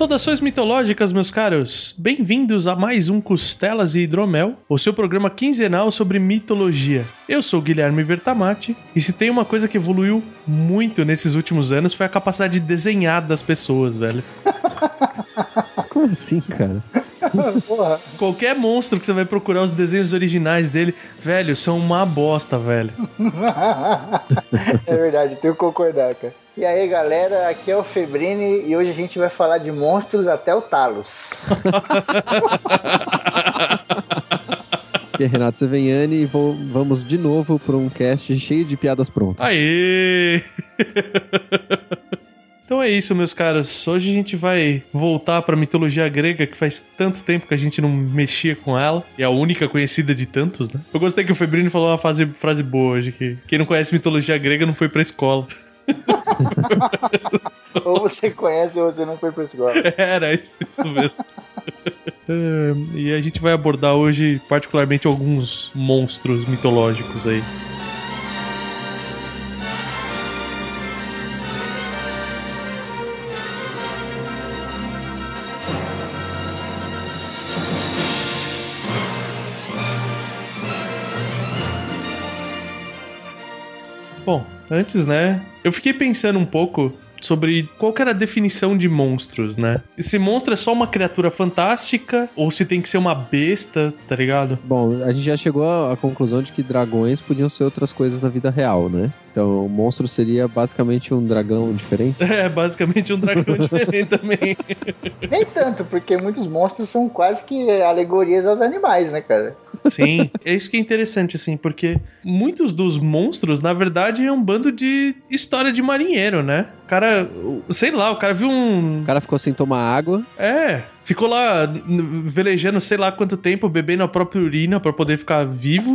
Saudações mitológicas, meus caros! Bem-vindos a mais um Costelas e Hidromel, o seu programa quinzenal sobre mitologia. Eu sou Guilherme Vertamati, e se tem uma coisa que evoluiu muito nesses últimos anos foi a capacidade de desenhar das pessoas, velho. Como assim, cara? Qualquer monstro que você vai procurar os desenhos originais dele, velho, são uma bosta, velho. é verdade, tenho que concordar, cara. E aí galera, aqui é o Febrini e hoje a gente vai falar de monstros até o Talos. Aqui é Renato Seveniani e vou, vamos de novo para um cast cheio de piadas prontas. Aê! Então é isso, meus caros. Hoje a gente vai voltar para mitologia grega, que faz tanto tempo que a gente não mexia com ela. E é a única conhecida de tantos, né? Eu gostei que o Febrini falou uma frase, frase boa hoje, que quem não conhece mitologia grega não foi pra escola. ou você conhece ou você não foi pra escola. Era isso, isso mesmo. É, e a gente vai abordar hoje, particularmente, alguns monstros mitológicos aí. Antes, né? Eu fiquei pensando um pouco sobre qual era a definição de monstros, né? Esse monstro é só uma criatura fantástica ou se tem que ser uma besta, tá ligado? Bom, a gente já chegou à conclusão de que dragões podiam ser outras coisas na vida real, né? Então, o monstro seria basicamente um dragão diferente? É, basicamente um dragão diferente também. Nem tanto, porque muitos monstros são quase que alegorias aos animais, né, cara? Sim, é isso que é interessante, assim, porque muitos dos monstros, na verdade, é um bando de história de marinheiro, né? O cara, sei lá, o cara viu um. O cara ficou sem tomar água. É, ficou lá velejando sei lá quanto tempo, bebendo a própria urina para poder ficar vivo.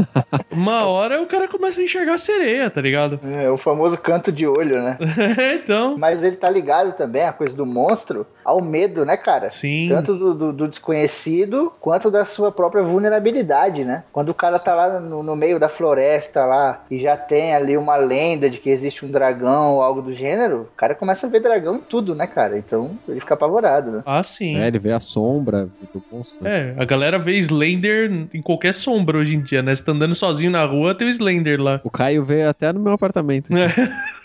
Uma hora o cara começa a enxergar sereia, tá ligado? É, o famoso canto de olho, né? É, então. Mas ele tá ligado também, a coisa do monstro, ao medo, né, cara? Sim. Tanto do, do, do desconhecido quanto da sua própria vulnerabilidade, né? Quando o cara tá lá no, no, meio da floresta lá e já tem ali uma lenda de que existe um dragão ou algo do gênero, o cara começa a ver dragão em tudo, né, cara? Então ele fica apavorado, né? Ah, sim. É, ele vê a sombra do monstro. É, a galera vê Slender em qualquer sombra hoje em dia, né? Você tá andando sozinho na rua, tem o Slender lá. O Caio vê até no meu apartamento. É.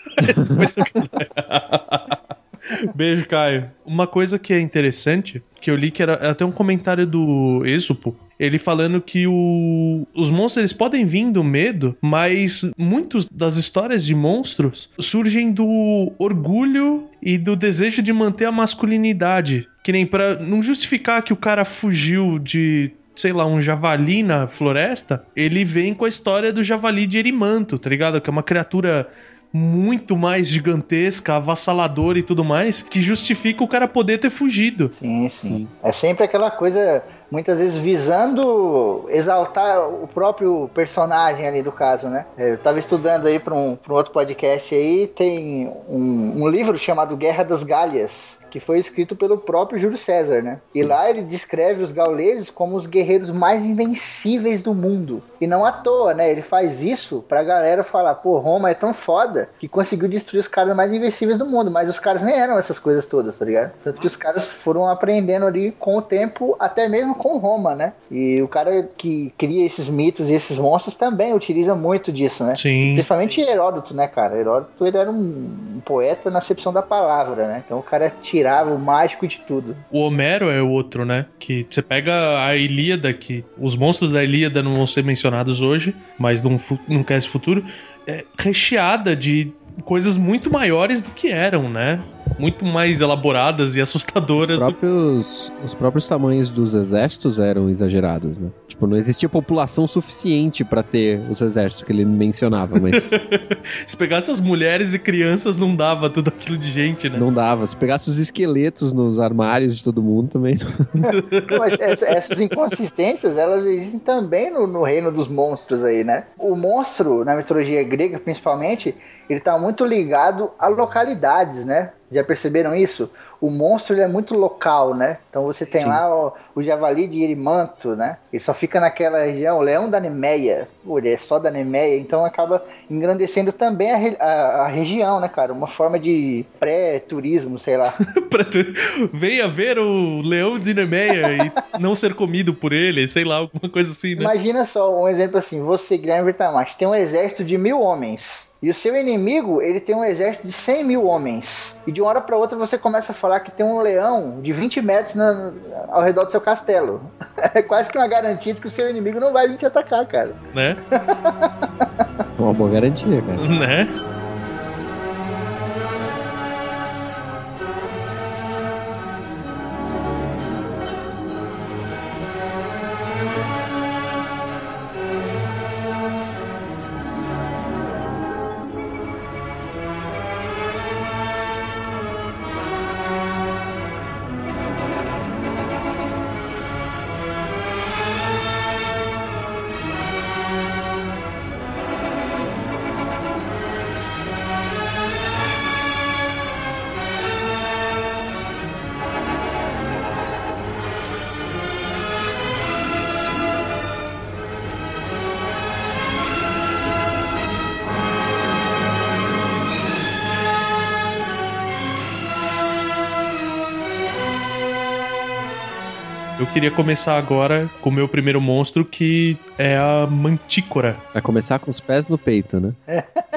Beijo, Caio. Uma coisa que é interessante, que eu li que era até um comentário do Exupo, ele falando que o, os monstros eles podem vir do medo, mas muitas das histórias de monstros surgem do orgulho e do desejo de manter a masculinidade. Que nem para não justificar que o cara fugiu de sei lá, um javali na floresta, ele vem com a história do javali de Erimanto, tá ligado? Que é uma criatura muito mais gigantesca, avassaladora e tudo mais, que justifica o cara poder ter fugido. Sim, sim. É sempre aquela coisa, muitas vezes visando exaltar o próprio personagem ali do caso, né? Eu tava estudando aí para um, um outro podcast aí, tem um, um livro chamado Guerra das Galhas, que foi escrito pelo próprio Júlio César, né? E lá ele descreve os gauleses como os guerreiros mais invencíveis do mundo. E não à toa, né? Ele faz isso pra galera falar, pô, Roma é tão foda que conseguiu destruir os caras mais invencíveis do mundo. Mas os caras nem eram essas coisas todas, tá ligado? Tanto que os caras foram aprendendo ali com o tempo, até mesmo com Roma, né? E o cara que cria esses mitos e esses monstros também utiliza muito disso, né? Sim. Principalmente Heródoto, né, cara? Heródoto ele era um, poeta na acepção da palavra, né? Então o cara tira o mágico de tudo. O Homero é o outro, né? Que você pega a Ilíada, que os monstros da Ilíada não vão ser mencionados hoje, mas num, num cast futuro, é recheada de coisas muito maiores do que eram, né? Muito mais elaboradas e assustadoras. Os próprios, do... os próprios tamanhos dos exércitos eram exagerados, né? Tipo, não existia população suficiente para ter os exércitos que ele mencionava, mas. Se pegasse as mulheres e crianças, não dava tudo aquilo de gente, né? Não dava. Se pegasse os esqueletos nos armários de todo mundo também. mas essas inconsistências, elas existem também no, no reino dos monstros aí, né? O monstro, na mitologia grega, principalmente, ele tá muito ligado a localidades, né? Já perceberam isso? O monstro é muito local, né? Então você tem Sim. lá o, o, javali de Irimanto, né? Ele só fica naquela região, o leão da Nemeia, ele é só da Nemeia, então acaba engrandecendo também a, a, a região, né, cara? Uma forma de pré-turismo, sei lá. Venha ver o leão de Nemeia e não ser comido por ele, sei lá, alguma coisa assim, né? Imagina só um exemplo assim: você, Guilherme Vertamacho, tem um exército de mil homens. E o seu inimigo, ele tem um exército de 100 mil homens. E de uma hora para outra você começa a falar que tem um leão de 20 metros na, ao redor do seu castelo. É quase que uma garantia de que o seu inimigo não vai vir te atacar, cara. Né? uma boa garantia, cara. Né? Queria começar agora com o meu primeiro monstro, que é a Mantícora. Vai começar com os pés no peito, né?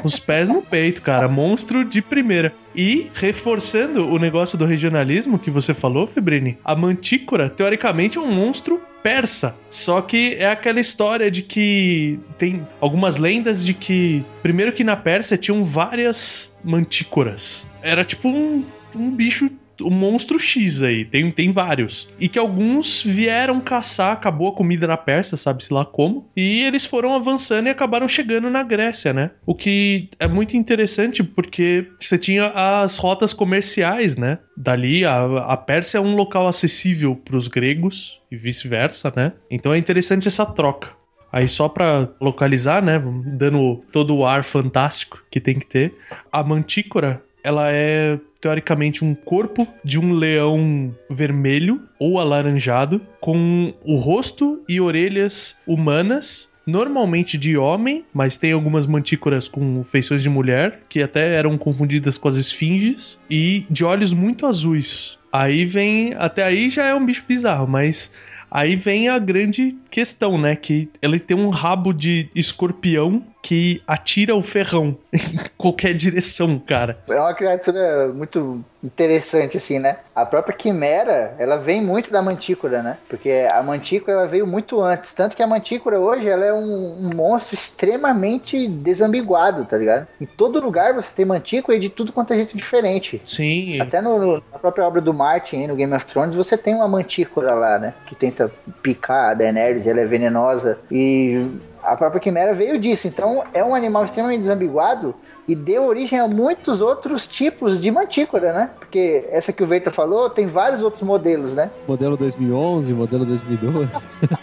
Com os pés no peito, cara. Monstro de primeira. E, reforçando o negócio do regionalismo que você falou, Febrini, a Mantícora, teoricamente, é um monstro persa. Só que é aquela história de que tem algumas lendas de que, primeiro que na Pérsia tinham várias mantícoras. Era tipo um, um bicho o monstro X aí, tem, tem vários. E que alguns vieram caçar, acabou a comida na Pérsia, sabe-se lá como. E eles foram avançando e acabaram chegando na Grécia, né? O que é muito interessante porque você tinha as rotas comerciais, né? Dali, a, a Pérsia é um local acessível para os gregos e vice-versa, né? Então é interessante essa troca. Aí só para localizar, né, dando todo o ar fantástico que tem que ter, a mantícora, ela é teoricamente um corpo de um leão vermelho ou alaranjado com o rosto e orelhas humanas normalmente de homem, mas tem algumas mantícoras com feições de mulher, que até eram confundidas com as esfinges, e de olhos muito azuis. Aí vem. Até aí já é um bicho bizarro, mas Aí vem a grande questão, né? Que ele tem um rabo de escorpião que atira o ferrão em qualquer direção, cara. É uma criatura muito interessante, assim, né? A própria Quimera, ela vem muito da Mantícora, né? Porque a Mantícora, ela veio muito antes. Tanto que a Mantícora hoje, ela é um, um monstro extremamente desambiguado, tá ligado? Em todo lugar você tem Mantícora e de tudo quanto é jeito diferente. Sim. Até no, no, na própria obra do Martin, no Game of Thrones, você tem uma Mantícora lá, né? Que tenta picar a Daenerys, ela é venenosa. E a própria Quimera veio disso. Então é um animal extremamente desambiguado e deu origem a muitos outros tipos de mantícora, né? Porque essa que o Veita falou tem vários outros modelos, né? Modelo 2011, modelo 2012.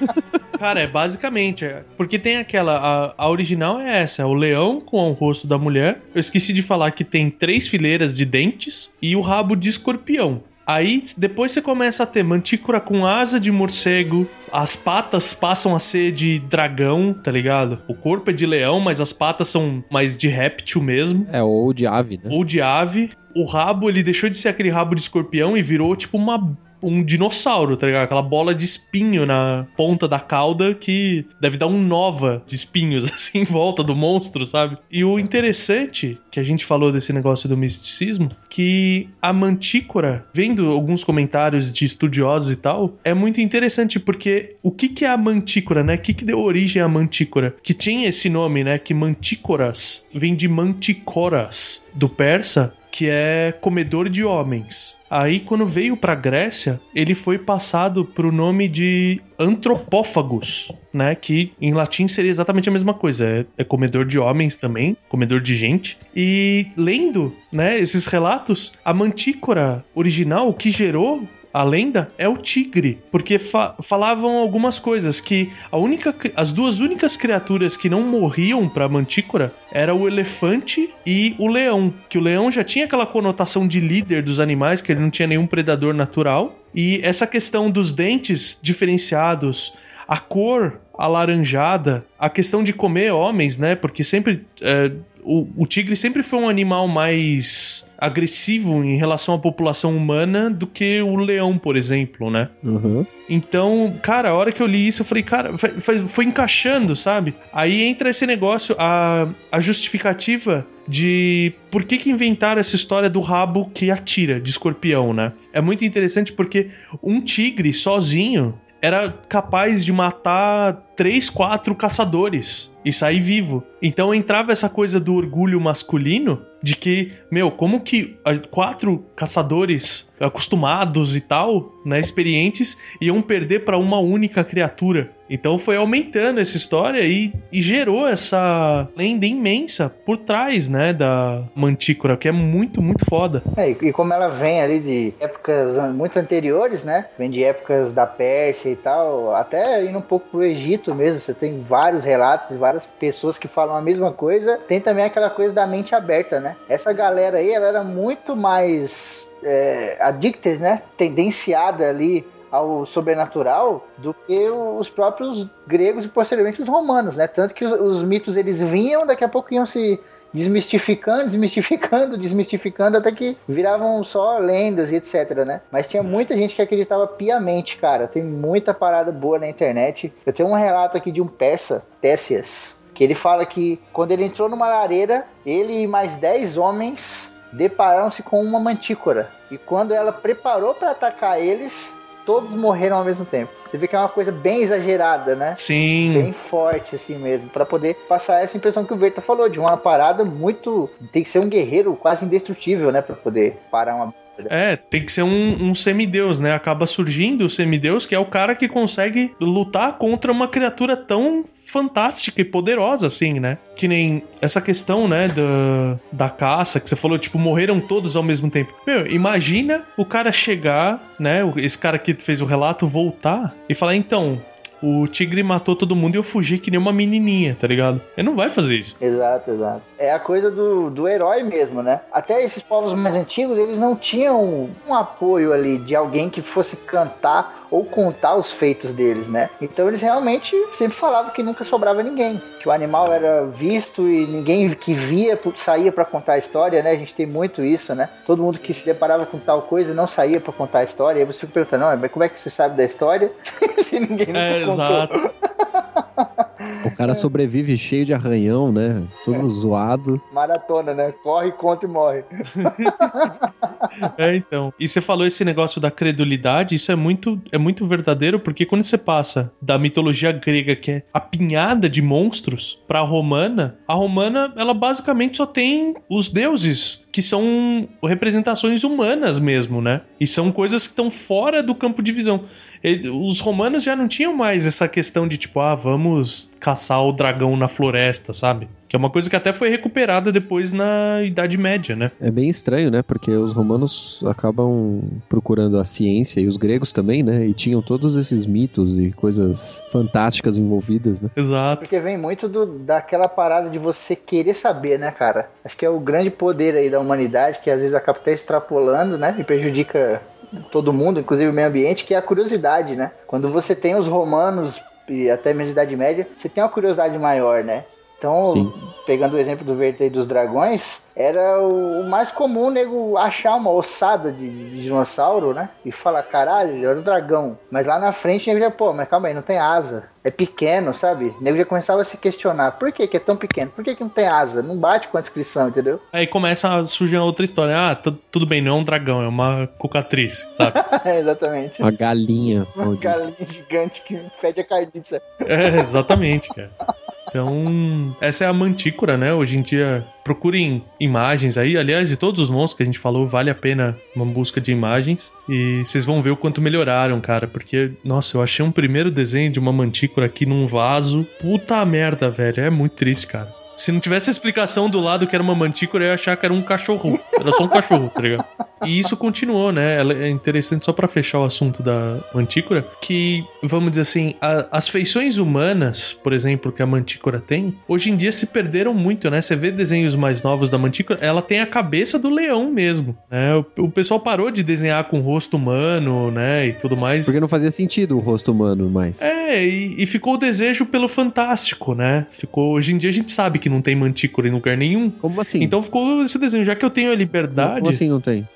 Cara, é basicamente. Porque tem aquela. A, a, original é essa: é o leão com o rosto da mulher. Eu esqueci de falar que tem três fileiras de dentes e o rabo de escorpião. Aí depois você começa a ter mantícora com asa de morcego, as patas passam a ser de dragão, tá ligado? O corpo é de leão, mas as patas são mais de réptil mesmo. É, ou de ave, né? Ou de ave. O rabo, ele deixou de ser aquele rabo de escorpião e virou tipo uma um dinossauro, tá ligado? Aquela bola de espinho na ponta da cauda que deve dar um nova de espinhos assim em volta do monstro, sabe? E o interessante que a gente falou desse negócio do misticismo, que a mantícora, vendo alguns comentários de estudiosos e tal, é muito interessante porque o que que é a mantícora, né? O que que deu origem à mantícora? Que tinha esse nome, né? Que mantícoras vem de manticoras do persa que é comedor de homens. Aí, quando veio para Grécia, ele foi passado pro nome de antropófagos, né? Que em latim seria exatamente a mesma coisa. É, é, comedor de homens também, comedor de gente. E lendo, né, esses relatos, a mantícora original, o que gerou a lenda é o tigre, porque fa falavam algumas coisas que a única, as duas únicas criaturas que não morriam para Mantícora era o elefante e o leão, que o leão já tinha aquela conotação de líder dos animais, que ele não tinha nenhum predador natural, e essa questão dos dentes diferenciados, a cor alaranjada, a questão de comer homens, né? Porque sempre é, o, o tigre sempre foi um animal mais agressivo em relação à população humana do que o leão, por exemplo, né? Uhum. Então, cara, a hora que eu li isso, eu falei, cara, foi, foi encaixando, sabe? Aí entra esse negócio, a, a justificativa de por que, que inventaram essa história do rabo que atira, de escorpião, né? É muito interessante porque um tigre sozinho era capaz de matar três, quatro caçadores e sair vivo. Então entrava essa coisa do orgulho masculino de que, meu, como que quatro caçadores acostumados e tal, né, experientes, iam perder para uma única criatura. Então foi aumentando essa história e, e, gerou essa lenda imensa por trás, né, da Mantícora, que é muito, muito foda. É, e como ela vem ali de épocas muito anteriores, né, vem de épocas da Pérsia e tal, até indo um pouco pro Egito mesmo, você tem vários relatos, várias pessoas que falam a mesma coisa. Tem também aquela coisa da mente aberta, né? Essa galera aí, ela era muito mais é, addicted, né? Tendenciada ali ao sobrenatural do que os próprios gregos e posteriormente os romanos, né? Tanto que os, os mitos eles vinham, daqui a pouco iam se desmistificando, desmistificando, desmistificando, até que viravam só lendas e etc, né? Mas tinha muita gente que acreditava piamente, cara. Tem muita parada boa na internet. Eu tenho um relato aqui de um persa, Técias, que ele fala que quando ele entrou numa lareira, ele e mais 10 homens depararam-se com uma mantícora. E quando ela preparou para atacar eles, todos morreram ao mesmo tempo. Você vê que é uma coisa bem exagerada, né? Sim. Bem forte, assim mesmo. para poder passar essa impressão que o Verta falou, de uma parada muito. Tem que ser um guerreiro quase indestrutível, né? para poder parar uma. É, tem que ser um, um semideus, né? Acaba surgindo o semideus, que é o cara que consegue lutar contra uma criatura tão fantástica e poderosa, assim, né? Que nem essa questão, né, da, da caça, que você falou, tipo, morreram todos ao mesmo tempo. Meu, imagina o cara chegar, né, esse cara que fez o relato, voltar e falar, então, o tigre matou todo mundo e eu fugi que nem uma menininha, tá ligado? Ele não vai fazer isso. Exato, exato. É a coisa do, do herói mesmo, né? Até esses povos mais antigos, eles não tinham um apoio ali de alguém que fosse cantar ou contar os feitos deles, né? Então eles realmente sempre falavam que nunca sobrava ninguém, que o animal era visto e ninguém que via saía para contar a história, né? A gente tem muito isso, né? Todo mundo que se deparava com tal coisa não saía para contar a história. E aí você pergunta, não, mas como é que você sabe da história se ninguém nunca é, contou? Exato. O cara sobrevive cheio de arranhão, né? Todo é. zoado. Maratona, né? Corre, conta e morre. é, então. E você falou esse negócio da credulidade, isso é muito, é muito verdadeiro, porque quando você passa da mitologia grega, que é apinhada de monstros, pra romana, a romana, ela basicamente só tem os deuses, que são representações humanas mesmo, né? E são coisas que estão fora do campo de visão. Ele, os romanos já não tinham mais essa questão de tipo, ah, vamos caçar o dragão na floresta, sabe? Que é uma coisa que até foi recuperada depois na Idade Média, né? É bem estranho, né? Porque os romanos acabam procurando a ciência e os gregos também, né? E tinham todos esses mitos e coisas fantásticas envolvidas, né? Exato. Porque vem muito do, daquela parada de você querer saber, né, cara? Acho que é o grande poder aí da humanidade que às vezes acaba até extrapolando, né? E prejudica todo mundo, inclusive o meio ambiente, que é a curiosidade, né? Quando você tem os romanos e até mesmo a Idade Média, você tem uma curiosidade maior, né? Então, Sim. pegando o exemplo do verde dos dragões, era o mais comum o nego achar uma ossada de, de, dinossauro, né? E falar, caralho, era um dragão. Mas lá na frente ele já, pô, mas calma aí, não tem asa. É pequeno, sabe? O nego já começava a se questionar. Por que, que é tão pequeno? Por que, que não tem asa? Não bate com a descrição, entendeu? Aí começa a surgir outra história. Ah, tudo bem, não é um dragão, é uma cocatriz, sabe? é, exatamente. Uma galinha. Uma galinha gigante que pede a carniça. É, exatamente, cara. Então, essa é a mantícora, né? Hoje em dia, procurem imagens aí. Aliás, de todos os monstros que a gente falou, vale a pena uma busca de imagens. E vocês vão ver o quanto melhoraram, cara. Porque, nossa, eu achei um primeiro desenho de uma mantícora aqui num vaso. Puta merda, velho. É muito triste, cara. Se não tivesse a explicação do lado que era uma mantícora, eu ia achar que era um cachorro. Era só um cachorro, tá ligado? E isso continuou, né? É interessante só para fechar o assunto da mantícora, que, vamos dizer assim, a, as feições humanas, por exemplo, que a mantícora tem, hoje em dia se perderam muito, né? Você vê desenhos mais novos da mantícora, ela tem a cabeça do leão mesmo, né? O, o pessoal parou de desenhar com rosto humano, né? E tudo mais. Porque não fazia sentido o rosto humano mais. É, e, e ficou o desejo pelo fantástico, né? Ficou. Hoje em dia a gente sabe que não tem mantícora em lugar nenhum. Como assim? Então ficou esse desenho. Já que eu tenho a liberdade. Como assim não tem?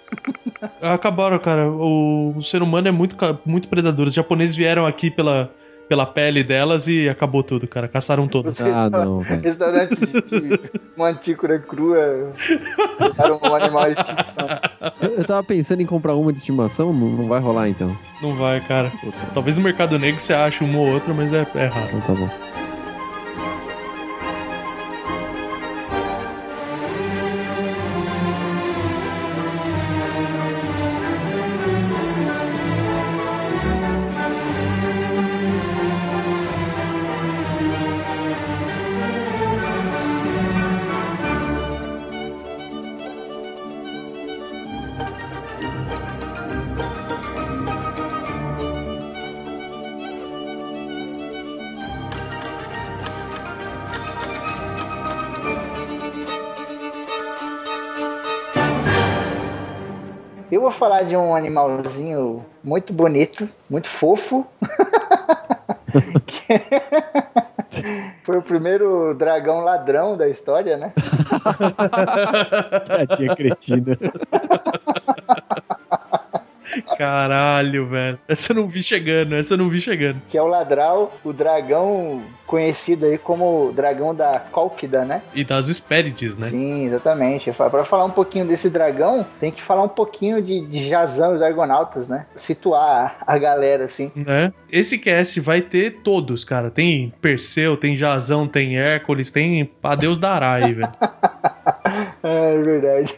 Acabaram, cara. O, o ser humano é muito, muito predador. Os japoneses vieram aqui pela, pela pele delas e acabou tudo, cara. Caçaram todos. Vocês Ah, não, velho. Restaurante de, mantícora crua era um animal de extinção. Eu, eu tava pensando em comprar uma de estimação, não, não vai rolar então. Não vai, cara. Puta, Talvez no mercado negro você ache uma ou outra, mas é, é raro. então tá bom. Falar de um animalzinho muito bonito, muito fofo. Foi o primeiro dragão ladrão da história, né? A tia cretina. Caralho, velho. Essa eu não vi chegando, essa eu não vi chegando. Que é o Ladral, o dragão conhecido aí como o dragão da Cólquida, né? E das Hespérides, né? Sim, exatamente. Para falar um pouquinho desse dragão, tem que falar um pouquinho de, de Jazão e os Argonautas, né? Situar a galera, assim. né? Esse cast vai ter todos, cara. Tem Perseu, tem Jazão, tem Hércules, tem Adeus dará aí, velho. É verdade.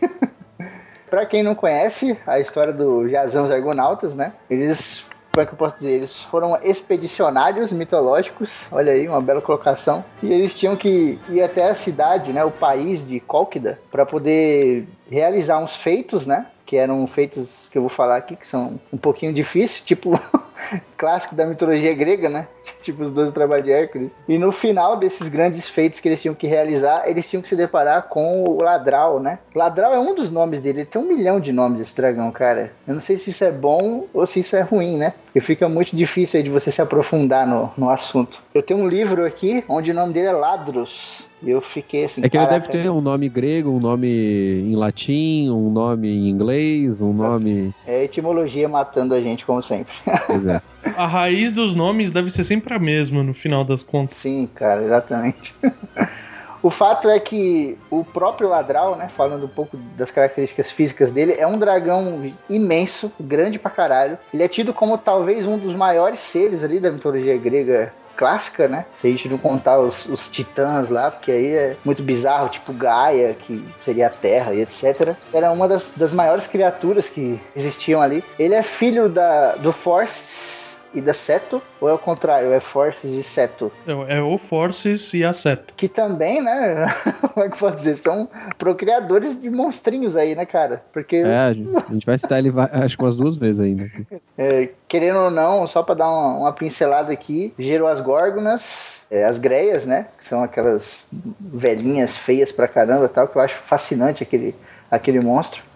Pra quem não conhece a história do Jazão Argonautas, né? Eles, como é que eu posso dizer? Eles foram expedicionários mitológicos. Olha aí, uma bela colocação. E eles tinham que ir até a cidade, né? O país de Cólquida, para poder realizar uns feitos, né? Que eram feitos que eu vou falar aqui, que são um pouquinho difíceis, tipo clássico da mitologia grega, né? Tipo os 12 trabalhos de Hércules. E no final desses grandes feitos que eles tinham que realizar, eles tinham que se deparar com o Ladral, né? Ladral é um dos nomes dele, ele tem um milhão de nomes esse dragão, cara. Eu não sei se isso é bom ou se isso é ruim, né? Porque fica muito difícil aí de você se aprofundar no, no assunto. Eu tenho um livro aqui onde o nome dele é Ladros. E eu fiquei assim. É que ele caraca, deve ter um nome grego, um nome em latim, um nome em inglês, um nome. É etimologia matando a gente, como sempre. Pois é. A raiz dos nomes deve ser sempre a mesma no final das contas. Sim, cara, exatamente. O fato é que o próprio Ladral, né, falando um pouco das características físicas dele, é um dragão imenso, grande pra caralho. Ele é tido como talvez um dos maiores seres ali da mitologia grega clássica, né? Se a gente não contar os, os titãs lá, porque aí é muito bizarro, tipo Gaia, que seria a Terra e etc. Era uma das, das maiores criaturas que existiam ali. Ele é filho da, do Forces e da Seto, ou é o contrário, é Forces e Seto? É, é o Forces e a Seto. que também, né? Como é que eu posso dizer? São procriadores de monstrinhos aí, né, cara? Porque, É, a gente vai citar ele acho que umas duas vezes ainda. é, querendo ou não, só pra dar uma, uma pincelada aqui, gerou as górgonas, é, as greias, né? Que são aquelas velhinhas feias pra caramba e tal, que eu acho fascinante aquele, aquele monstro.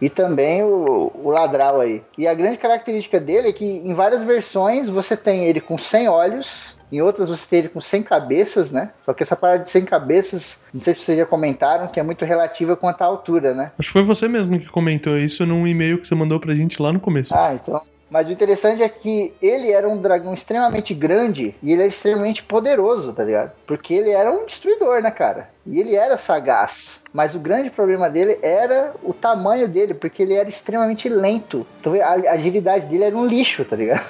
E também o, o ladral aí. E a grande característica dele é que em várias versões você tem ele com 100 olhos, em outras você tem ele com 100 cabeças, né? Só que essa parada de 100 cabeças, não sei se vocês já comentaram, que é muito relativa quanto à altura, né? Acho que foi você mesmo que comentou isso num e-mail que você mandou pra gente lá no começo. Ah, então. Mas o interessante é que ele era um dragão extremamente grande e ele era extremamente poderoso, tá ligado? Porque ele era um destruidor, né, cara? E ele era sagaz. Mas o grande problema dele era o tamanho dele, porque ele era extremamente lento. Então a agilidade dele era um lixo, tá ligado?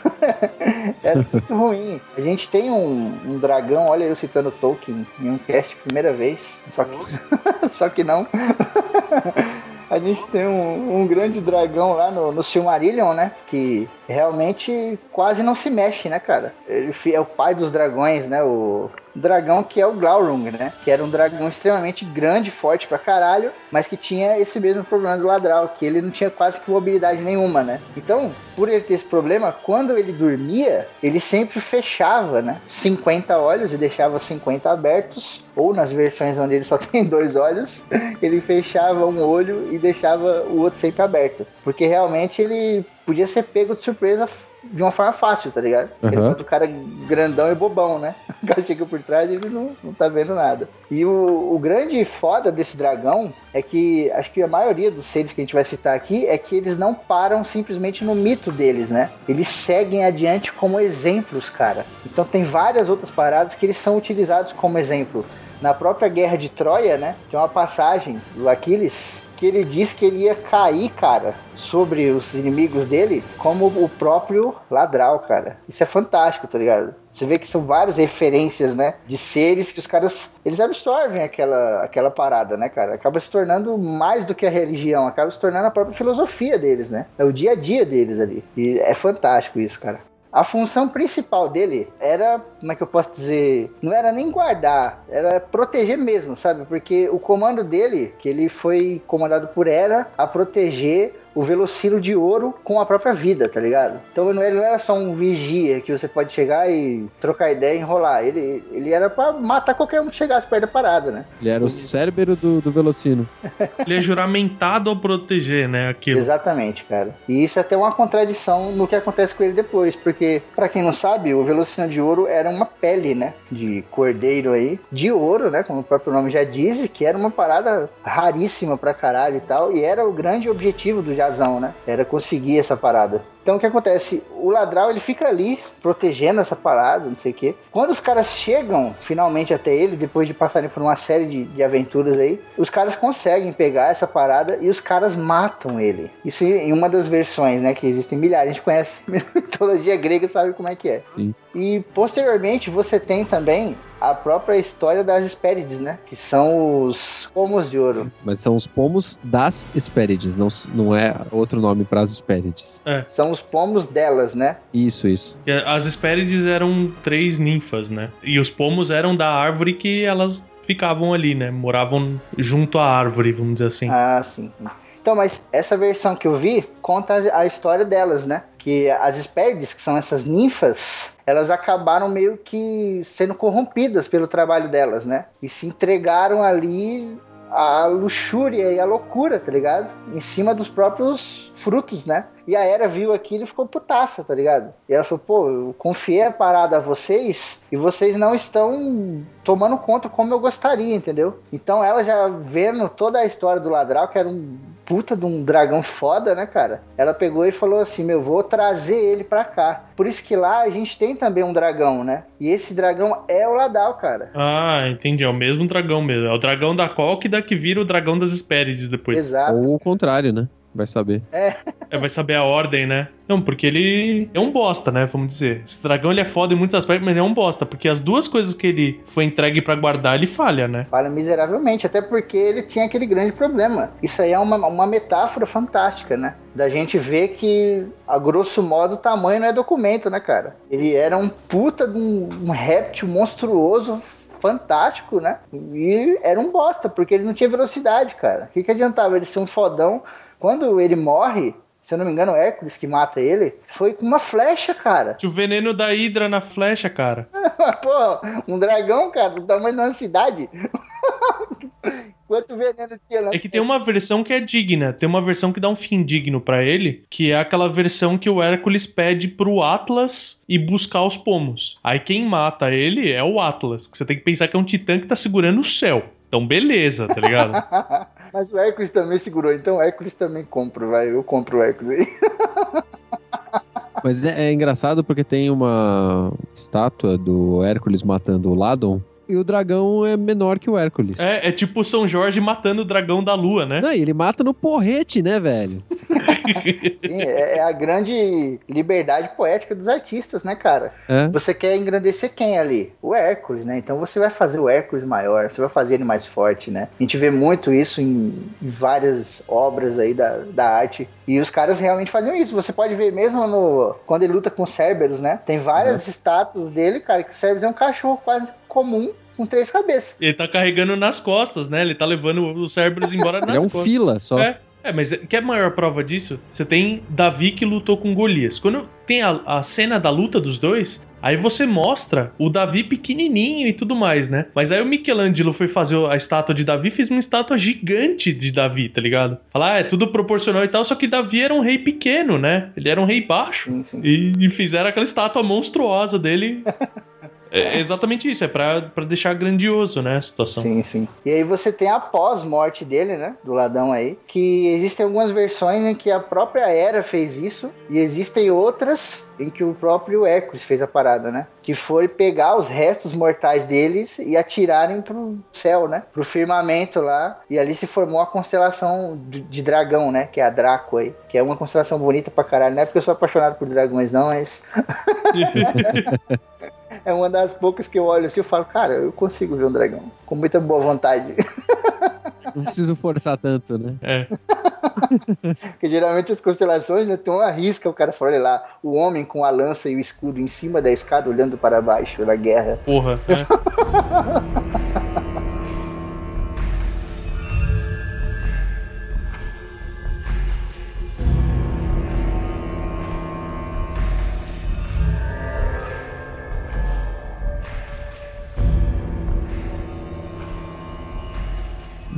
era muito ruim. A gente tem um, um, dragão, olha eu citando Tolkien em um cast primeira vez. Só que, só que não. a gente tem um, um, grande dragão lá no, no Silmarillion, né? Que realmente quase não se mexe, né, cara? Ele é o pai dos dragões, né? O dragão que é o Glaurung, né? Que era um dragão extremamente grande, forte pra caralho, mas que tinha esse mesmo problema do Ladral, que ele não tinha quase que mobilidade nenhuma, né? Então, por ele ter esse problema, quando ele dormia, ele sempre fechava, né? 50 olhos e deixava 50 abertos, ou nas versões onde ele só tem dois olhos, ele fechava um olho e deixava o outro sempre aberto. Porque realmente ele podia ser pego de surpresa de uma forma fácil, tá ligado? Uhum. Ele o cara grandão e bobão, né? O cara chega por trás e ele não, não tá vendo nada. E o, o grande foda desse dragão é que acho que a maioria dos seres que a gente vai citar aqui é que eles não param simplesmente no mito deles, né? Eles seguem adiante como exemplos, cara. Então tem várias outras paradas que eles são utilizados como exemplo. Na própria Guerra de Troia, né? Tem uma passagem do Aquiles que ele diz que ele ia cair, cara, sobre os inimigos dele, como o próprio Ladral, cara. Isso é fantástico, tá ligado? Você vê que são várias referências, né? De seres que os caras. Eles absorvem aquela, aquela parada, né, cara? Acaba se tornando mais do que a religião, acaba se tornando a própria filosofia deles, né? É o dia a dia deles ali. E é fantástico isso, cara. A função principal dele era, como é que eu posso dizer? Não era nem guardar, era proteger mesmo, sabe? Porque o comando dele, que ele foi comandado por Hera a proteger o Velocino de ouro com a própria vida, tá ligado? Então ele não era só um vigia que você pode chegar e trocar ideia e enrolar. Ele, ele era pra matar qualquer um que chegasse perto da parada, né? Ele era o cérebro do, do Velocino. ele é juramentado a proteger, né? Aquilo. Exatamente, cara. E isso é até uma contradição no que acontece com ele depois, porque, para quem não sabe, o Velocino de ouro era uma pele, né? De cordeiro aí, de ouro, né? Como o próprio nome já diz, que era uma parada raríssima pra caralho e tal, e era o grande objetivo do Né? Era conseguir essa parada. Então o que acontece? O ladrão ele fica ali protegendo essa parada, não sei o quê. Quando os caras chegam finalmente até ele, depois de passarem por uma série de, de aventuras aí, os caras conseguem pegar essa parada e os caras matam ele. Isso em uma das versões, né? Que existem milhares. A gente conhece mitologia grega sabe como é que é. Sim. E posteriormente você tem também a própria história das Hespérides, né? Que são os pomos de ouro. Mas são os pomos das Hespérides, não, não é outro nome para as Hespérides. É. São os pomos delas, né? Isso, isso. As Hespérides eram três ninfas, né? E os pomos eram da árvore que elas ficavam ali, né? Moravam junto à árvore, vamos dizer assim. Ah, sim. Então, mas essa versão que eu vi conta a história delas, né? Que as Hespérides, que são essas ninfas, elas acabaram meio que sendo corrompidas pelo trabalho delas, né? E se entregaram ali à luxúria e à loucura, tá ligado? Em cima dos próprios frutos, né? E a Era viu aquilo e ficou putaça, tá ligado? E ela falou, pô, eu confiei a parada a vocês e vocês não estão tomando conta como eu gostaria, entendeu? Então ela já vendo toda a história do Ladral, que era um puta de um dragão foda, né, cara? Ela pegou e falou assim: Meu, vou trazer ele pra cá. Por isso que lá a gente tem também um dragão, né? E esse dragão é o Ladal, cara. Ah, entendi. É o mesmo dragão mesmo. É o dragão da Cólquida que vira o dragão das Hespérides depois. Exato. Ou o contrário, né? Vai saber. É. é. Vai saber a ordem, né? Não, porque ele é um bosta, né? Vamos dizer. Esse dragão ele é foda em muitos aspectos, mas ele é um bosta. Porque as duas coisas que ele foi entregue para guardar, ele falha, né? Falha miseravelmente, até porque ele tinha aquele grande problema. Isso aí é uma, uma metáfora fantástica, né? Da gente ver que, a grosso modo, o tamanho não é documento, né, cara? Ele era um puta de um, um réptil monstruoso fantástico, né? E era um bosta, porque ele não tinha velocidade, cara. O que, que adiantava ele ser um fodão quando ele morre, se eu não me engano, é Hércules que mata ele, foi com uma flecha, cara. O veneno da Hidra na flecha, cara. Pô, um dragão, cara, do tamanho uma cidade. Quanto veneno tinha lá? É que tem uma versão que é digna, tem uma versão que dá um fim digno para ele, que é aquela versão que o Hércules pede pro Atlas e buscar os pomos. Aí quem mata ele é o Atlas, que você tem que pensar que é um titã que tá segurando o céu. Então beleza, tá ligado? Mas o Hércules também segurou, então o Hércules também compro, vai. Eu compro o Hércules aí. Mas é, é engraçado porque tem uma estátua do Hércules matando o Ladon e o dragão é menor que o Hércules. É, é tipo São Jorge matando o dragão da lua, né? Não, e ele mata no porrete, né, velho? Sim, é, é a grande liberdade poética dos artistas, né, cara? É. Você quer engrandecer quem ali? O Hércules, né? Então você vai fazer o Hércules maior, você vai fazer ele mais forte, né? A gente vê muito isso em várias obras aí da, da arte. E os caras realmente faziam isso. Você pode ver mesmo no quando ele luta com o Cerberus, né? Tem várias Uhum. estátuas dele, cara, que o Cerberus é um cachorro quase comum com três cabeças. Ele tá carregando nas costas, né? Ele tá levando os cérebros embora Ele nas é um costas. fila só. É, é, mas quer maior prova disso? Você tem Davi que lutou com Golias. Quando tem a, a cena da luta dos dois, aí você mostra o Davi pequenininho e tudo mais, né? Mas aí o Michelangelo foi fazer a estátua de Davi, fez uma estátua gigante de Davi, tá ligado? Falar, ah, é tudo proporcional e tal, só que Davi era um rei pequeno, né? Ele era um rei baixo. Sim, sim. E, e fizeram aquela estátua monstruosa dele. É exatamente isso, é pra, pra deixar grandioso, né, a situação. Sim, sim. E aí você tem a pós-morte dele, né? Do ladão aí. Que existem algumas versões em que a própria Hera fez isso. E existem outras em que o próprio Hércules fez a parada, né? Que foi pegar os restos mortais deles e atirarem pro céu, né? Pro firmamento lá. E ali se formou a constelação de, de dragão, né? Que é a Draco aí. Que é uma constelação bonita pra caralho. Não é porque eu sou apaixonado por dragões, não, mas. É uma das poucas que eu olho assim e falo, cara, eu consigo ver um dragão. Com muita boa vontade. Não preciso forçar tanto, né? É. Porque geralmente as constelações né, tem uma risca, o cara fala, olha lá, o homem com a lança e o escudo em cima da escada olhando para baixo da guerra. Porra. é.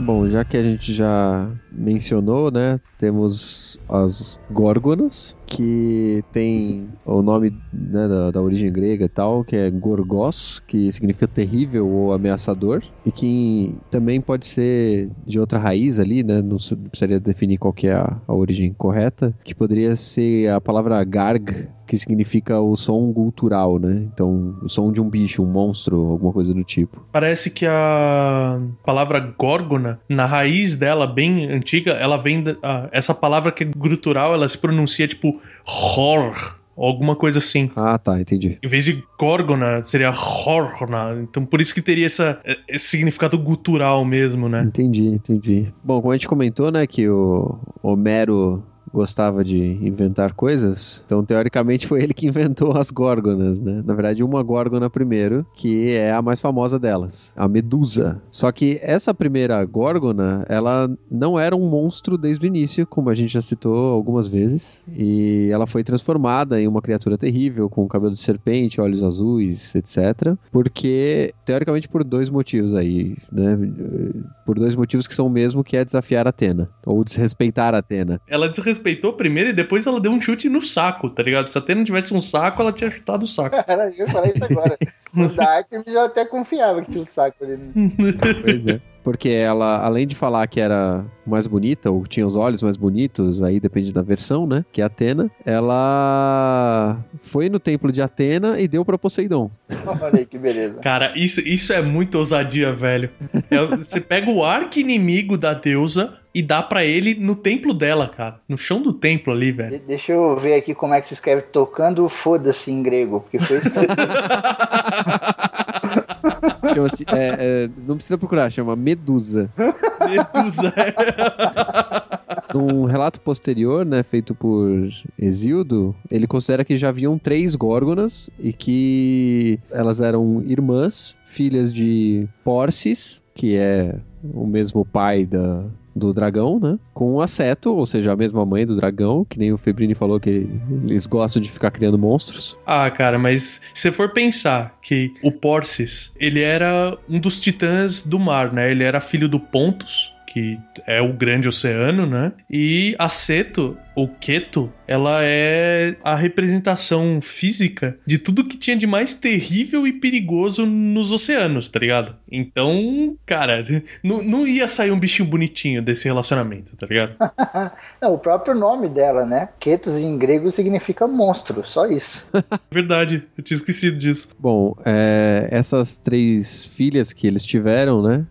Bom, já que a gente já mencionou, né? Temos as Górgonas, que tem o nome né, da, da origem grega e tal, que é Gorgos, que significa terrível ou ameaçador, e que também pode ser de outra raiz ali, né? Não precisaria definir qual que é a, a origem correta, que poderia ser a palavra Garg, que significa o som cultural, né? Então, o som de um bicho, um monstro, alguma coisa do tipo. Parece que a palavra górgona, na raiz dela, bem antiga, ela vem. Da, ah, essa palavra que é grutural, ela se pronuncia tipo hor, ou alguma coisa assim. Ah, tá, entendi. Em vez de górgona, seria horna. Então por isso que teria essa, esse significado gutural mesmo, né? Entendi, entendi. Bom, como a gente comentou, né, que o Homero gostava de inventar coisas, então teoricamente foi ele que inventou as górgonas, né? Na verdade, uma górgona primeiro, que é a mais famosa delas, a Medusa. Só que essa primeira górgona, ela não era um monstro desde o início, como a gente já citou algumas vezes, e ela foi transformada em uma criatura terrível, com cabelo de serpente, olhos azuis, etc. Porque, teoricamente, por dois motivos aí, né? Por dois motivos que são o mesmo, que é desafiar Atena, ou desrespeitar Atena. Ela desrespeitou primeiro e depois ela deu um chute no saco, tá ligado? Se a Atena tivesse um saco, ela tinha chutado o saco. Cara, eu falar isso agora. Os da Artemis eu até confiava que tinha um saco ali. Pois é. Porque ela, além de falar que era mais bonita, ou tinha os olhos mais bonitos, aí depende da versão, né? Que é Atena, ela foi no templo de Atena e deu pra Poseidon. Olha aí que beleza. Cara, isso, isso é muito ousadia, velho. É, você pega o arco inimigo da deusa e dá pra ele no templo dela, cara. No chão do templo ali, velho. De- Deixa eu ver aqui como é que se escreve tocando foda-se em grego. Porque foi isso que Chama-se. é, é, não precisa procurar, chama Medusa. Medusa. Num relato posterior, né, feito por Exildo, ele considera que já haviam três górgonas e que elas eram irmãs, filhas de Porcis, que é o mesmo pai da, do dragão, né? Com a Seto, ou seja, a mesma mãe do dragão, que nem o Febrini falou que eles gostam de ficar criando monstros. Ah, cara, mas se for pensar que o Porcis, ele era um dos titãs do mar, né? Ele era filho do Pontus, que é o grande oceano, né? E a Seto o Keto, ela é a representação física de tudo que tinha de mais terrível e perigoso nos oceanos, tá ligado? Então, cara, não, não ia sair um bichinho bonitinho desse relacionamento, tá ligado? não, o próprio nome dela, né? Ketos em grego significa monstro, só isso. Verdade, eu tinha esquecido disso. Bom, é, essas três filhas que eles tiveram, né?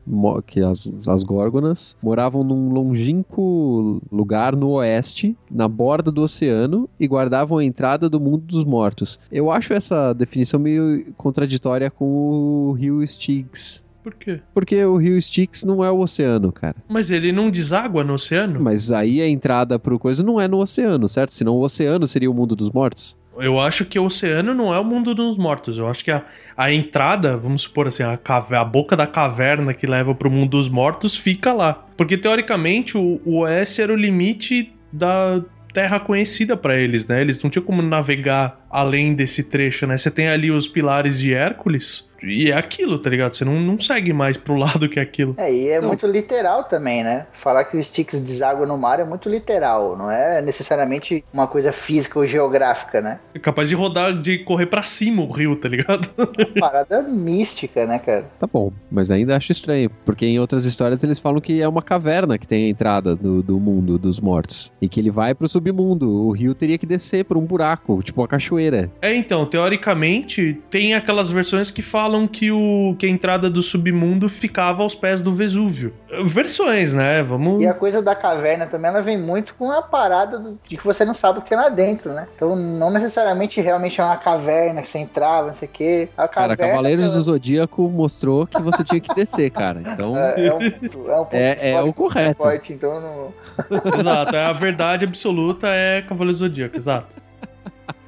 Que as, as górgonas moravam num longínquo lugar no oeste, na borda do oceano, e guardavam a entrada do mundo dos mortos. Eu acho essa definição meio contraditória com o rio Styx. Por quê? Porque o rio Styx não é o oceano, cara. Mas ele não deságua no oceano? Mas aí a entrada pro coisa não é no oceano, certo? Senão o oceano seria o mundo dos mortos. Eu acho que o oceano não é o mundo dos mortos. Eu acho que a, a entrada, vamos supor assim, a, a boca da caverna que leva pro mundo dos mortos fica lá. Porque teoricamente o, o oeste era o limite da terra conhecida para eles, né? Eles não tinham como navegar além desse trecho, né? Você tem ali os pilares de Hércules, e é aquilo, tá ligado? Você não, não segue mais pro lado que aquilo. É, e é não. muito literal também, né? Falar que o Styx deságua no mar é muito literal, não é necessariamente uma coisa física ou geográfica, né? É capaz de rodar, de correr para cima o rio, tá ligado? É uma parada mística, né, cara? Tá bom, mas ainda acho estranho, porque em outras histórias eles falam que é uma caverna que tem a entrada do, do mundo dos mortos. E que ele vai pro submundo. O rio teria que descer por um buraco, tipo uma cachoeira. É, então, teoricamente, tem aquelas versões que falam falam que, o, que a entrada do submundo ficava aos pés do Vesúvio. Versões, né? Vamos. E a coisa da caverna também, ela vem muito com a parada do, de que você não sabe o que é lá dentro, né? Então, não necessariamente realmente é uma caverna que você entrava, não sei o quê. A caverna, cara, Cavaleiros ela... do Zodíaco mostrou que você tinha que descer, cara. Então. É, é, um, é, um é, é o correto. Forte, então não... exato, é a verdade absoluta é Cavaleiros do Zodíaco, exato.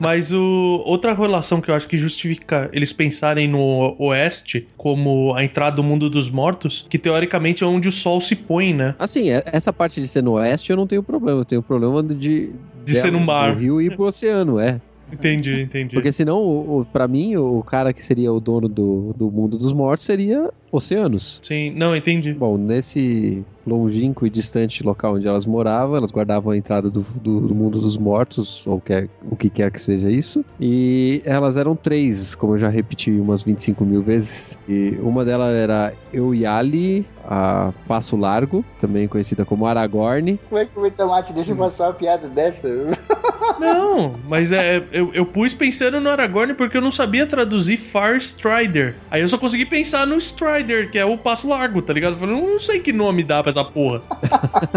Mas o, outra relação que eu acho que justifica eles pensarem no oeste como a entrada do mundo dos mortos, que teoricamente é onde o sol se põe, né? Assim, é, essa parte de ser no oeste eu não tenho problema. Eu tenho problema de. De ser no mar. Do rio e pro oceano, é. Entendi, entendi. Porque senão, o, o, pra mim, o cara que seria o dono do, do mundo dos mortos seria oceanos. Sim, não, entendi. Bom, nesse longínquo e distante local onde elas moravam, elas guardavam a entrada do, do, do mundo dos mortos, ou quer, o que quer que seja isso. E elas eram três, como eu já repeti umas 25 mil vezes. E uma delas era Euyali, a Passo Largo, também conhecida como Aragorn. Como é que o Tomate deixa eu passar uma piada dessa? Não, mas é, eu, eu pus pensando no Aragorn porque eu não sabia traduzir Far Strider. Aí eu só consegui pensar no Strider, que é o Passo Largo, tá ligado? Eu falei, não sei que nome dá pra essa porra.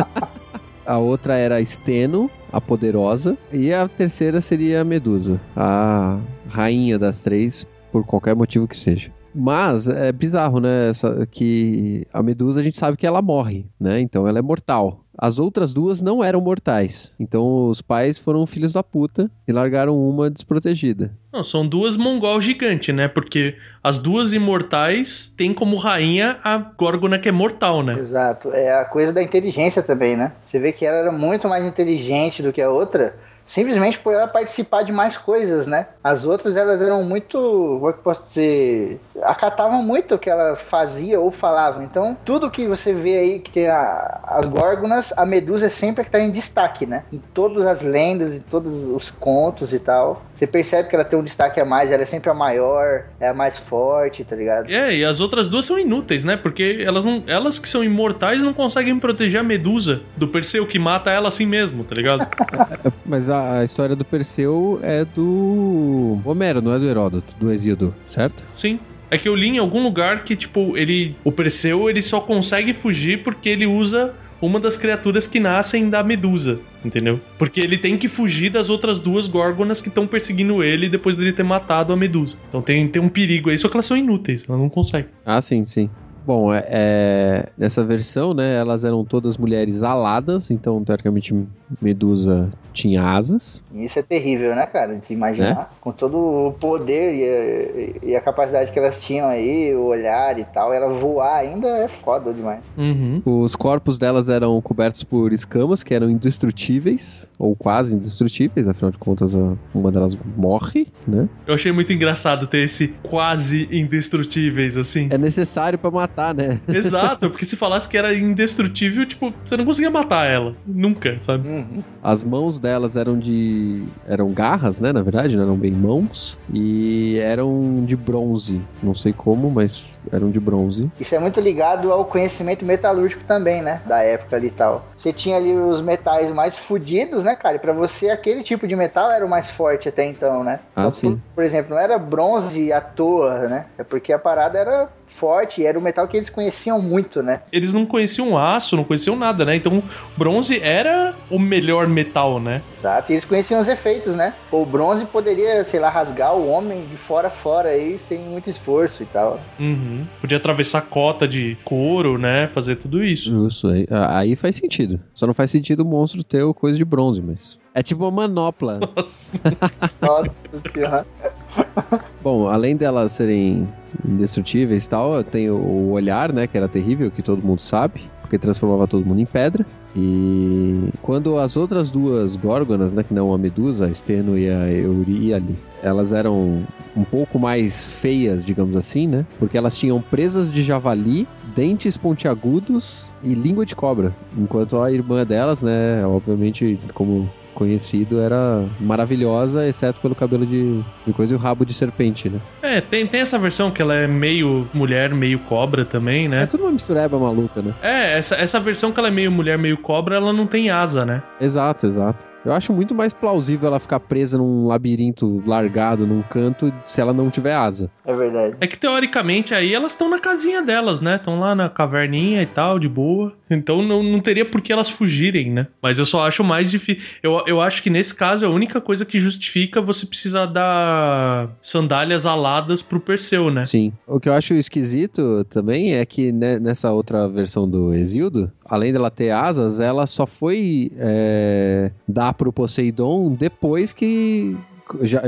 a outra era Steno, a poderosa, e a terceira seria a Medusa, a rainha das três, por qualquer motivo que seja. Mas é bizarro, né? Essa, que a Medusa a gente sabe que ela morre, né? Então ela é mortal. As outras duas não eram mortais. Então os pais foram filhos da puta e largaram uma desprotegida. Não, são duas mongol gigante, né? Porque as duas imortais têm como rainha a Gorgona que é mortal, né? Exato. É a coisa da inteligência também, né? Você vê que ela era muito mais inteligente do que a outra simplesmente por ela participar de mais coisas, né? As outras elas eram muito, como é que posso dizer, acatavam muito o que ela fazia ou falava. Então, tudo que você vê aí que tem a, as górgonas, a Medusa é sempre que está em destaque, né? Em todas as lendas, em todos os contos e tal. Você percebe que ela tem um destaque a mais, ela é sempre a maior, é a mais forte, tá ligado? É, e as outras duas são inúteis, né? Porque elas não, elas que são imortais não conseguem proteger a Medusa do Perseu que mata ela assim mesmo, tá ligado? Mas a, a, história do Perseu é do Homero, não é do Heródoto, do Exíodo, certo? Sim. É que eu li em algum lugar que, tipo, ele. O Perseu ele só consegue fugir porque ele usa uma das criaturas que nascem da Medusa, entendeu? Porque ele tem que fugir das outras duas górgonas que estão perseguindo ele depois dele ter matado a Medusa. Então tem, tem um perigo aí, só que elas são inúteis, ela não consegue. Ah, sim, sim. Bom, é, é, nessa versão, né, elas eram todas mulheres aladas, então teoricamente Medusa tinha asas. Isso é terrível, né, cara? De se imaginar. É? Com todo o poder e a, e a, capacidade que elas tinham aí, o olhar e tal, ela voar ainda é foda demais. Uhum. Os corpos delas eram cobertos por escamas que eram indestrutíveis, ou quase indestrutíveis, afinal de contas, uma delas morre, né? Eu achei muito engraçado ter esse quase indestrutíveis, assim. É necessário para matar, né? Exato, porque se falasse que era indestrutível, tipo, você não conseguia matar ela. Nunca, sabe? Uhum. As mãos delas eram de. eram garras, né? Na verdade, não eram bem mãos. E eram de bronze. Não sei como, mas eram de bronze. Isso é muito ligado ao conhecimento metalúrgico também, né? Da época ali e tal. Você tinha ali os metais mais fodidos, né, cara? E pra você, aquele tipo de metal era o mais forte até então, né? Ah, então, sim. Por, por exemplo, não era bronze à toa, né? É porque a parada era forte, era o metal que eles conheciam muito, né? Eles não conheciam aço, não conheciam nada, né? Então bronze era o melhor metal, né? Exato, e eles conheciam os efeitos, né? O bronze poderia, sei lá, rasgar o homem de fora a fora aí sem muito esforço e tal. Uhum. Podia atravessar cota de couro, né? Fazer tudo isso. Justo, aí, aí faz sentido. Só não faz sentido o monstro ter o coisa de bronze, mas. É tipo uma manopla. Nossa. Nossa senhora. Bom, além delas serem indestrutíveis e tal, tem o olhar, né, que era terrível, que todo mundo sabe, porque transformava todo mundo em pedra. E quando as outras duas górgonas, né, que não a Medusa, a Steno e a Euríale, elas eram um pouco mais feias, digamos assim, né? Porque elas tinham presas de javali, dentes pontiagudos e língua de cobra. Enquanto a irmã delas, né, obviamente, como conhecido, era maravilhosa, exceto pelo cabelo de, de coisa e o rabo de serpente, né? É, tem, tem essa versão que ela é meio mulher, meio cobra também, É né? tudo uma mistureba maluca, né? É, essa, essa versão que ela é meio mulher, meio cobra, ela não tem asa, né? Exato, exato. Eu acho muito mais plausível ela ficar presa num labirinto largado num canto se ela não tiver asa. É verdade. É que teoricamente aí elas estão na casinha delas, né? Estão lá na caverninha e tal, de boa. Então não, não teria por que elas fugirem, né? Mas eu só acho mais difícil. Eu, eu acho que nesse caso é a única coisa que justifica você precisar dar sandálias aladas pro Perseu, né? Sim. O que eu acho esquisito também é que né, nessa outra versão do Exildo, além dela ter asas, ela só foi é, dar pro Poseidon depois que. Já,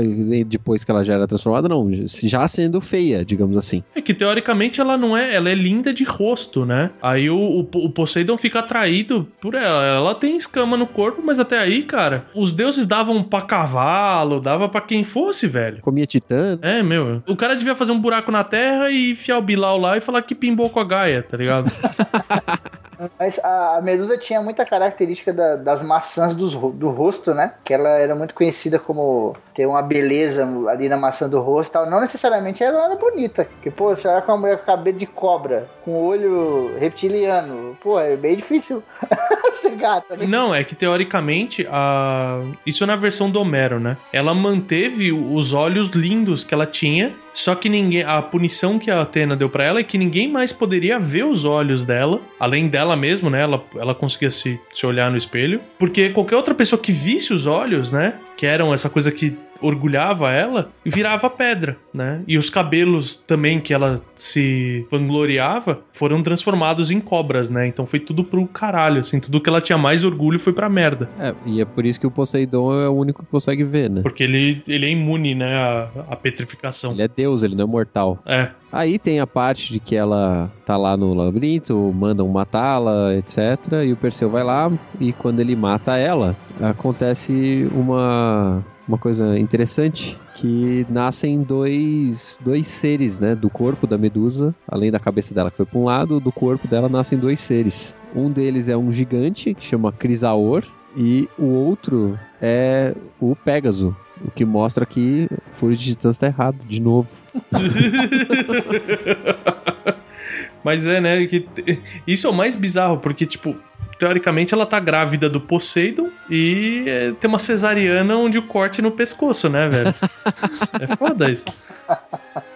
depois que ela já era transformada, não, já sendo feia, digamos assim. É que teoricamente ela não é, ela é linda de rosto, né? Aí o, o, o Poseidon fica atraído por ela. Ela tem escama no corpo, mas até aí, cara, os deuses davam pra cavalo, dava pra quem fosse, velho. Comia titã. É, meu. O cara devia fazer um buraco na terra e enfiar o Bilal lá e falar que pimbou com a Gaia, tá ligado? Mas a Medusa tinha muita característica da- das maçãs ro- do rosto, né? Que ela era muito conhecida como ter uma beleza ali na maçã do rosto tal. Não necessariamente ela era bonita. Porque, pô, você olha com uma mulher com cabelo de cobra, com olho reptiliano, pô, é bem difícil ser gata, né? Não, é que teoricamente, a... isso é na versão do Homero, né? Ela manteve os olhos lindos que ela tinha, só que ninguém. A punição que a Atena deu pra ela é que ninguém mais poderia ver os olhos dela, além dela mesmo, né? Ela, ela conseguia se, se olhar no espelho, porque qualquer outra pessoa que visse os olhos, né? Que eram essa coisa que orgulhava ela, virava pedra, né? E os cabelos também que ela se vangloriava foram transformados em cobras, né? Então foi tudo pro caralho, assim, tudo que ela tinha mais orgulho foi pra merda. É, e é por isso que o Poseidon é o único que consegue ver, né? Porque ele, ele é imune, né, à, à petrificação. Ele é Deus, ele não é mortal. É. Aí tem a parte de que ela tá lá no labirinto, mandam matá-la, etc. E o Perseu vai lá e quando ele mata ela, acontece uma, uma coisa interessante que nascem dois, dois seres, né, do corpo da Medusa, além da cabeça dela que foi para um lado, do corpo dela nascem dois seres. Um deles é um gigante que chama Crisaor e o outro é o Pégaso, o que mostra que Fúria de Titãs tá errado de novo. Mas é, né, que isso é o mais bizarro, porque, tipo, teoricamente ela tá grávida do Poseidon e é, tem uma cesariana onde o corte no pescoço, né, velho? é foda isso.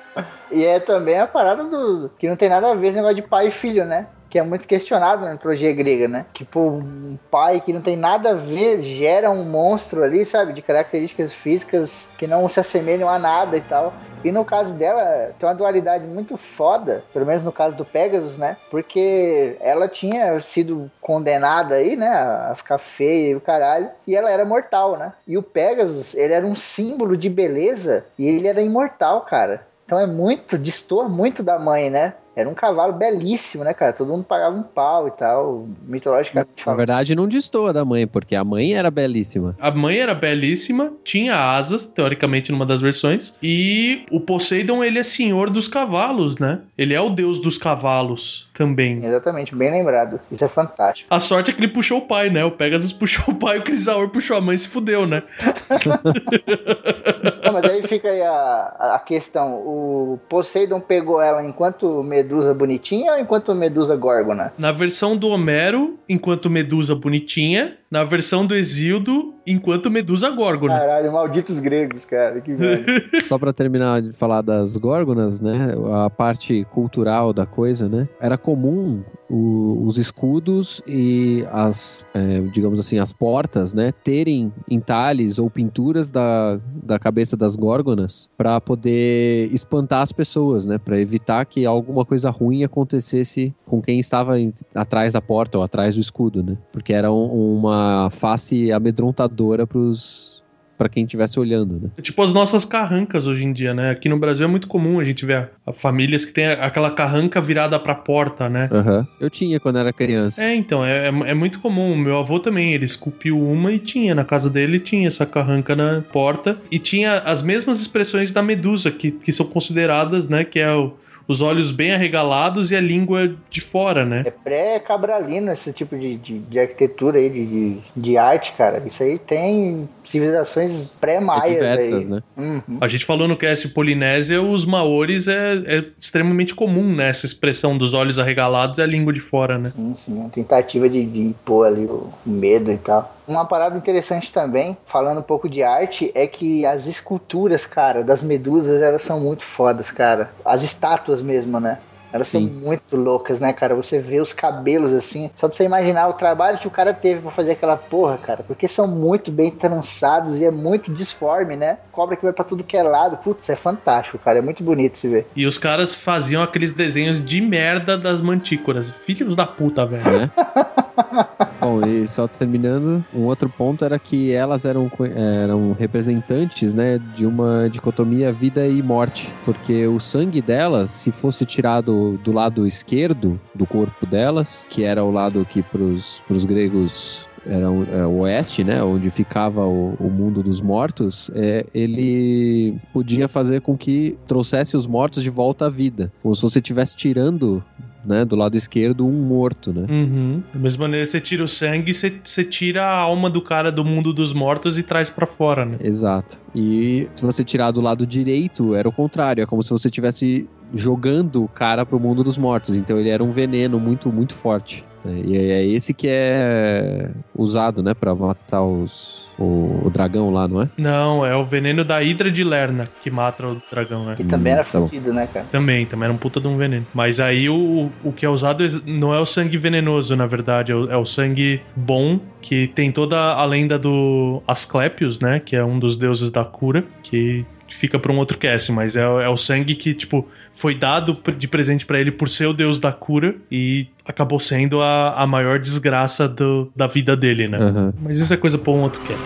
E é também a parada do. que não tem nada a ver esse negócio de pai e filho, né? Que é muito questionado na mitologia grega, né? Pô, um pai que não tem nada a ver gera um monstro ali, sabe? De características físicas que não se assemelham a nada e tal. E no caso dela, tem uma dualidade muito foda, pelo menos no caso do Pegasus, né? Porque ela tinha sido condenada aí, né? A ficar feia e o caralho. E ela era mortal, né? E o Pegasus, ele era um símbolo de beleza e ele era imortal, cara. Então é muito, distor muito da mãe, né? Era um cavalo belíssimo, né, cara? Todo mundo pagava um pau e tal, mitologicamente Na verdade, não destoa da mãe, porque a mãe era belíssima. A mãe era belíssima, tinha asas, teoricamente, numa das versões, e o Poseidon, ele é senhor dos cavalos, né? Ele é o deus dos cavalos também. Exatamente, bem lembrado. Isso é fantástico. A sorte é que ele puxou o pai, né? O Pegasus puxou o pai, o Crisaor puxou a mãe e se fudeu, né? Não, mas aí fica aí a, a questão: o Poseidon pegou ela enquanto Medusa bonitinha ou enquanto Medusa Górgona? Na versão do Homero, enquanto Medusa bonitinha, na versão do Exildo, enquanto Medusa Górgona. Caralho, malditos gregos, cara, que velho. Só pra terminar de falar das górgonas, né? A parte cultural da coisa, né? Era comum o- os escudos e as, é, digamos assim, as portas, né? Terem entalhes ou pinturas da, da cabeça das górgonas pra poder espantar as pessoas, né? Pra evitar que alguma coisa ruim acontecesse com quem estava em- atrás da porta ou atrás do escudo, né? Porque era um- uma face amedrontadora pros para quem estivesse olhando, né? É tipo as nossas carrancas hoje em dia, né? Aqui no Brasil é muito comum a gente ver a- a famílias que tem aquela carranca virada pra porta, né? Aham. Eu tinha quando era criança. É, então, é, é- é muito comum. Meu avô também, ele esculpiu uma e tinha, na casa dele tinha essa carranca na porta. E tinha as mesmas expressões da medusa, que, que são consideradas, né? Que é o- os olhos bem arregalados e a língua de fora, né? É pré-cabralino esse tipo de, de, de arquitetura aí, de, de, de arte, cara. Isso aí tem civilizações pré-maias diversas, aí. né? Uhum. A gente falou no cast Polinésia, os maores é, é extremamente comum, né? Essa expressão dos olhos arregalados e a língua de fora, né? Sim, sim, uma tentativa de, de impor ali o medo e tal. Uma parada interessante também, falando um pouco de arte, é que as esculturas, cara, das medusas, elas são muito fodas, cara. As estátuas mesmo, né? Elas são Sim. muito loucas, né, cara? Você vê os cabelos assim, só de você imaginar o trabalho que o cara teve pra fazer aquela porra, cara, porque são muito bem trançados e é muito disforme, né? Cobra que vai pra tudo que é lado. Putz, é fantástico, cara. É muito bonito se ver. E os caras faziam aqueles desenhos de merda das mantícoras. Filhos da puta, velho. né? Bom, e só terminando, um outro ponto era que elas eram, eram representantes, né, de uma dicotomia vida e morte, porque o sangue delas, se fosse tirado do lado esquerdo do corpo delas, que era o lado que pros, pros gregos era o, é, o oeste, né, onde ficava o, o mundo dos mortos, é, ele podia fazer com que trouxesse os mortos de volta à vida, como se você estivesse tirando né, do lado esquerdo um morto, né? Uhum. Da mesma maneira, você tira o sangue, você, você tira a alma do cara do mundo dos mortos e traz pra fora, né? Exato. E se você tirar do lado direito, era o contrário. É como se você estivesse jogando o cara pro mundo dos mortos. Então ele era um veneno muito, muito forte. né? E é esse que é usado, né, pra matar os, o, o dragão lá, não é? Não, é o veneno da Hidra de Lerna que mata o dragão, né? Que também Hum, era tá bom. fudido, né, cara? Também, também era um puta de um veneno. Mas aí o, o que é usado não é o sangue venenoso, na verdade, é o, é o sangue bom, que tem toda a lenda do Asclepios, né? Que é um dos deuses da cura, que fica pra um outro cast, mas é, é o sangue que, tipo, foi dado de presente pra ele por ser o deus da cura e acabou sendo a, a maior desgraça do- da vida dele, né? Aham. Mas isso é coisa pra um outro cast.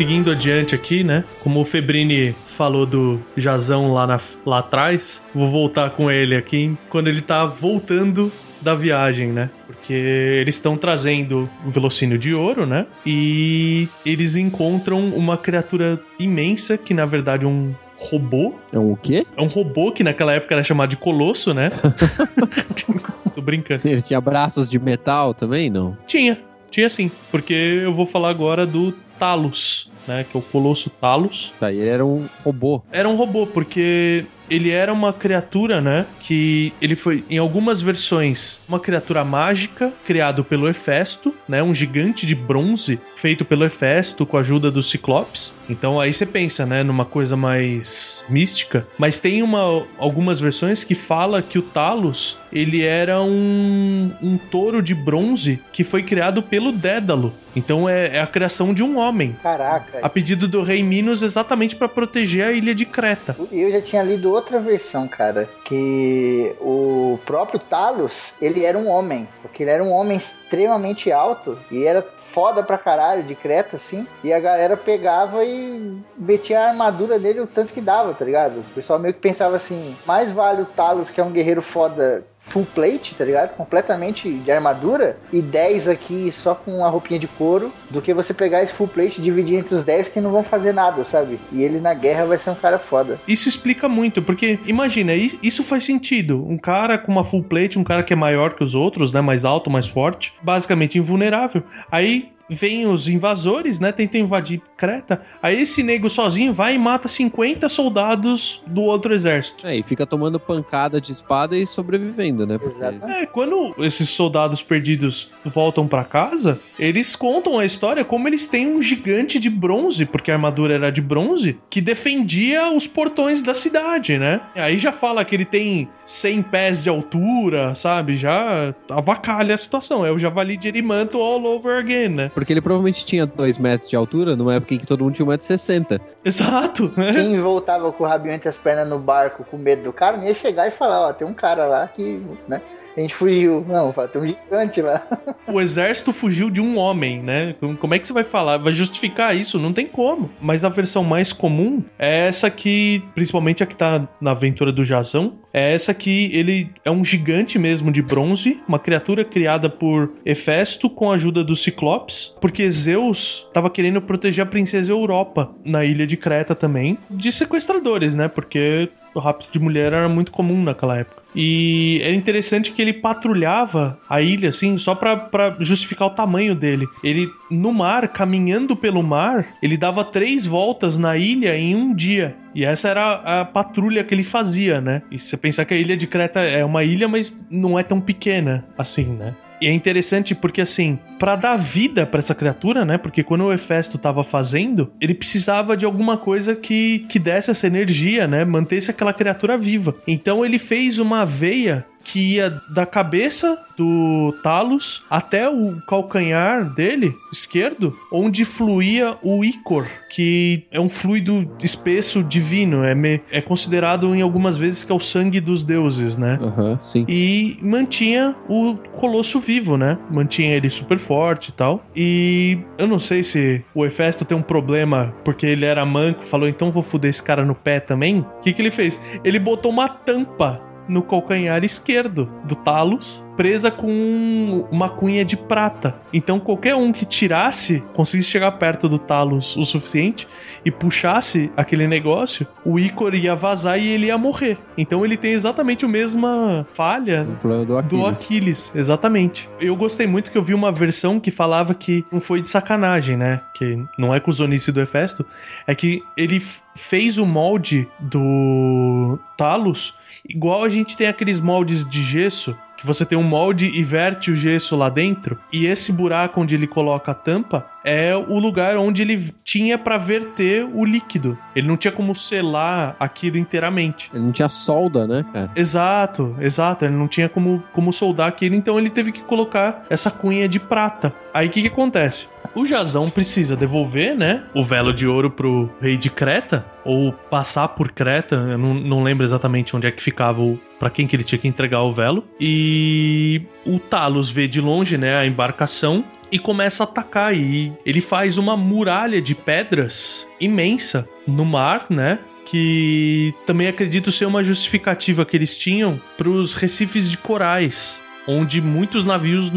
Seguindo adiante aqui, né? Como o Febrini falou do Jazão lá, na- lá atrás, vou voltar com ele aqui quando ele tá voltando da viagem, né? Porque eles estão trazendo o velocínio de ouro, né? E eles encontram uma criatura imensa que na verdade é um robô. É um o quê? É um robô que naquela época era chamado de Colosso, né? Tô brincando. Ele tinha braços de metal também? Não. Tinha, tinha sim. Porque eu vou falar agora do Talos, né? Que é o Colosso Talos. Tá, ele era um robô. Era um robô, porque ele era uma criatura, né? Que ele foi, em algumas versões, uma criatura mágica, criado pelo Hefesto, né? Um gigante de bronze feito pelo Hefesto com a ajuda dos Ciclopes. Então aí você pensa, né? Numa coisa mais mística. Mas tem uma, algumas versões que fala que o Talos, ele era um, um touro de bronze que foi criado pelo Dédalo. Então é, é a criação de um homem. Caraca. A pedido do rei Minos exatamente para proteger a ilha de Creta. E eu já tinha lido outra versão, cara, que o próprio Talos, ele era um homem, porque ele era um homem extremamente alto e era foda pra caralho de Creta, assim. E a galera pegava e metia a armadura dele o tanto que dava, tá ligado? O pessoal meio que pensava assim: mais vale o Talos, que é um guerreiro foda full plate, tá ligado? Completamente de armadura, e 10 aqui só com a roupinha de couro, do que você pegar esse full plate e dividir entre os 10 que não vão fazer nada, sabe? E ele na guerra vai ser um cara foda. Isso explica muito, porque imagina, isso faz sentido. Um cara com uma full plate, um cara que é maior que os outros, né? Mais alto, mais forte, basicamente invulnerável. Aí vem os invasores, né? Tentam invadir Creta. Aí esse nego sozinho vai e mata 50 soldados do outro exército. É, e fica tomando pancada de espada e sobrevivendo, né? Porque... É, quando esses soldados perdidos voltam para casa, eles contam a história como eles têm um gigante de bronze, porque a armadura era de bronze, que defendia os portões da cidade, né? Aí já fala que ele tem 100 pés de altura, sabe? Já avacalha a situação. É o javali de Erimanto all over again, né? Porque ele provavelmente tinha 2 metros de altura numa época em que todo mundo tinha 1,60m. Exato. Quem voltava com o rabinho entre as pernas no barco com medo do cara, não ia chegar e falar, ó, tem um cara lá que, né? A gente fugiu. Não, tem um gigante lá. O exército fugiu de um homem, né? Como é que você vai falar? Vai justificar isso? Não tem como. Mas a versão mais comum é essa que, principalmente a que tá na aventura do Jazão, é essa que ele é um gigante mesmo de bronze, uma criatura criada por Hefesto com a ajuda dos Ciclopes, porque Zeus estava querendo proteger a princesa Europa na ilha de Creta também, de sequestradores, né? Porque o rapto de mulher era muito comum naquela época. E é interessante que ele patrulhava a ilha, assim, só para justificar o tamanho dele. Ele, no mar, caminhando pelo mar, ele dava três voltas na ilha em um dia. E essa era a patrulha que ele fazia, né? E você pensar que a ilha de Creta é uma ilha, mas não é tão pequena assim, né? E é interessante porque, assim, para dar vida para essa criatura, né? Porque quando o Hefesto tava fazendo, ele precisava de alguma coisa que, que desse essa energia, né? Mantesse aquela criatura viva. Então ele fez uma veia que ia da cabeça do Talos até o calcanhar dele, esquerdo, onde fluía o ícor, que é um fluido espesso divino, é, me, é considerado em algumas vezes que é o sangue dos deuses, né? Uhum, sim. E mantinha o colosso vivo, né? Mantinha ele super forte e tal. E eu não sei se o Hefesto tem um problema porque ele era manco, falou então vou foder esse cara no pé também. O que, que ele fez? Ele botou uma tampa no calcanhar esquerdo do Talos, presa com uma cunha de prata. Então qualquer um que tirasse, conseguisse chegar perto do Talos o suficiente e puxasse aquele negócio, o Icor ia vazar e ele ia morrer. Então ele tem exatamente a mesma falha do Aquiles. do Aquiles. Exatamente. Eu gostei muito que eu vi uma versão que falava que não foi de sacanagem, né? Que não é com o Zonice do Hefesto, é que ele fez o molde do Talos igual a gente tem aqueles moldes de gesso que você tem um molde e verte o gesso lá dentro, e esse buraco onde ele coloca a tampa é o lugar onde ele tinha para verter o líquido. Ele não tinha como selar aquilo inteiramente. Ele não tinha solda, né, cara? Exato, exato. Ele não tinha como, como soldar aquilo, então ele teve que colocar essa cunha de prata. Aí o que, que acontece? O Jazão precisa devolver, né, o velo de ouro pro rei de Creta, ou passar por Creta, eu não, não lembro exatamente onde é que ficava o para quem que ele tinha que entregar o velo. E o Talos vê de longe, né, a embarcação e começa a atacar e ele faz uma muralha de pedras imensa no mar, né? Que também acredito ser uma justificativa que eles tinham para os recifes de corais onde muitos navios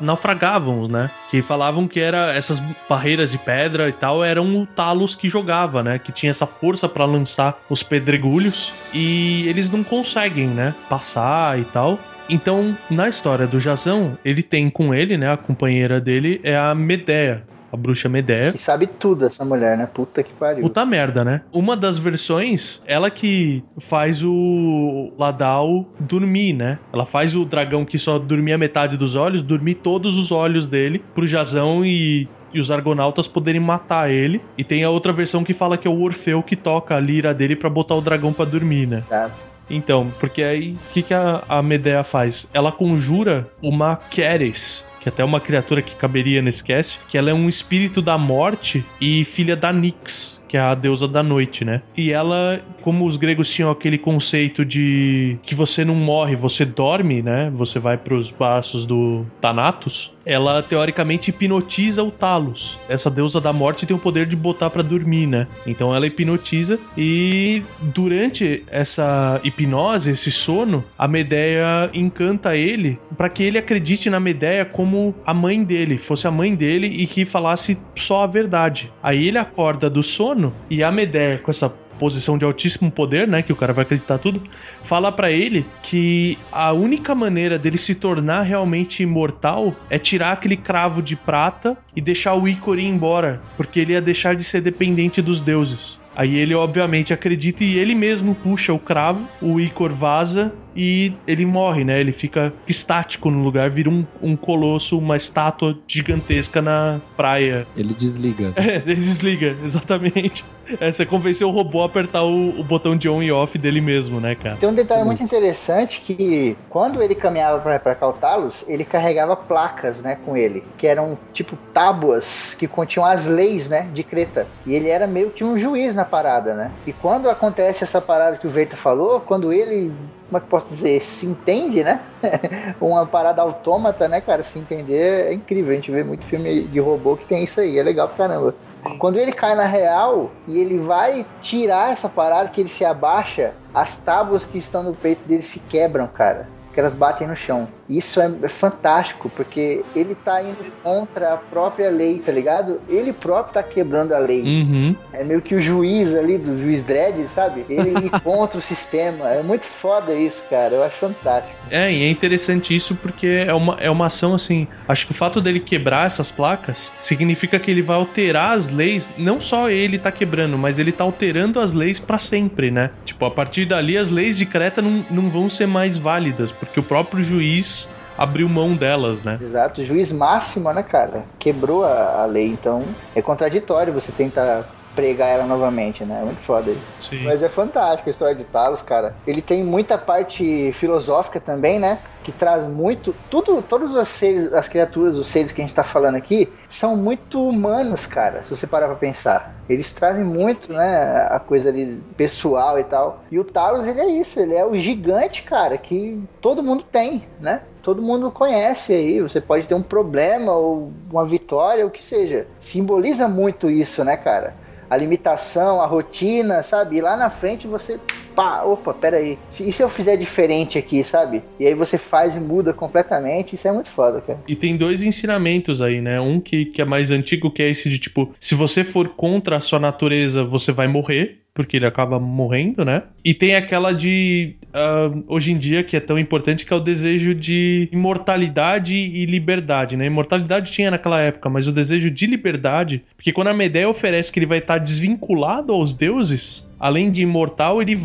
naufragavam, né? Que falavam que era essas barreiras de pedra e tal eram o Talos que jogava, né? Que tinha essa força para lançar os pedregulhos e eles não conseguem, né? Passar e tal. Então, na história do Jazão, ele tem com ele, né? A companheira dele é a Medea, a bruxa Medea. Que sabe tudo essa mulher, né? Puta que pariu. Puta merda, né? Uma das versões, ela que faz o Ladal dormir, né? Ela faz o dragão que só dormia metade dos olhos, dormir todos os olhos dele pro Jazão e e os argonautas poderem matar ele. E tem a outra versão que fala que é o Orfeu que toca a lira dele para botar o dragão para dormir, né? Exato. Então, porque aí o que, que a, a Medea faz? Ela conjura uma Keres, que é até uma criatura que caberia nesse cast, que ela é um espírito da morte e filha da Nyx, que é a deusa da noite, né? E ela, como os gregos tinham aquele conceito de que você não morre, você dorme, né? Você vai para os braços do Thanatos. Ela teoricamente hipnotiza o Talos. Essa deusa da morte tem o poder de botar para dormir, né? Então ela hipnotiza e durante essa hipnose, esse sono, a Medeia encanta ele para que ele acredite na Medeia como a mãe dele, fosse a mãe dele e que falasse só a verdade. Aí ele acorda do sono e a Medea, com essa posição de altíssimo poder, né, que o cara vai acreditar tudo, fala para ele que a única maneira dele se tornar realmente imortal é tirar aquele cravo de prata e deixar o ícone ir embora, porque ele ia deixar de ser dependente dos deuses. Aí ele obviamente acredita e ele mesmo puxa o cravo, o Icor vaza e ele morre, né? Ele fica estático no lugar, vira um, um colosso, uma estátua gigantesca na praia. Ele desliga. É, ele desliga, exatamente. É, você convenceu o robô a apertar o, o, botão de on e off dele mesmo, né, cara? Tem um detalhe Sim. muito interessante que quando ele caminhava para Cautalos, ele carregava placas, né, com ele, que eram tipo tábuas que continham as leis, né, de Creta. E ele era meio que um juiz na parada, né? E quando acontece essa parada que o Verta falou, quando ele como é que posso dizer, se entende, né? Uma parada autômata, né, cara? Se entender é incrível. A gente vê muito filme de robô que tem isso aí, é legal pra caramba. Sim. Quando ele cai na real e ele vai tirar essa parada que ele se abaixa, as tábuas que estão no peito dele se quebram, cara que elas batem no chão. Isso é, é, fantástico, porque ele tá indo contra a própria lei, tá ligado? Ele próprio tá quebrando a lei. Uhum. É meio que o juiz ali, do juiz Dredd, sabe? Ele contra o sistema. É muito foda isso, cara. Eu acho fantástico. É, e é interessante isso porque é uma, é uma ação assim. Acho que o fato dele quebrar essas placas significa que ele vai alterar as leis. Não só ele tá quebrando, mas ele tá alterando as leis para sempre, né? Tipo, a partir dali as leis de Creta não, não vão ser mais válidas, porque o próprio juiz abriu mão delas, né? Exato, juiz máximo, né, cara? Quebrou a, a lei, então é contraditório você tentar pregar ela novamente, né? É muito foda. Sim. Mas é fantástico a história de Talos, cara. Ele tem muita parte filosófica também, né? Que traz muito. Tudo, todos os seres, as criaturas, os seres que a gente tá falando aqui, são muito humanos, cara. Se você parar pra pensar. Eles trazem muito, né? A coisa ali pessoal e tal. E o Talos, ele é isso. Ele é o gigante, cara, que todo mundo tem, né? Todo mundo conhece aí. Você pode ter um problema ou uma vitória, o que seja. Simboliza muito isso, né, cara? a limitação, a rotina, sabe? E lá na frente você, pá, opa, peraí. E se eu fizer diferente aqui, sabe? E aí você faz e muda completamente, isso é muito foda, cara. E tem dois ensinamentos aí, né? Um que, que é mais antigo, que é esse de tipo, se você for contra a sua natureza, você vai morrer porque ele acaba morrendo, né? E tem aquela de uh, hoje em dia que é tão importante que é o desejo de imortalidade e liberdade, né? Imortalidade tinha naquela época, mas o desejo de liberdade, porque quando a Medeia oferece que ele vai estar desvinculado aos deuses, além de imortal, ele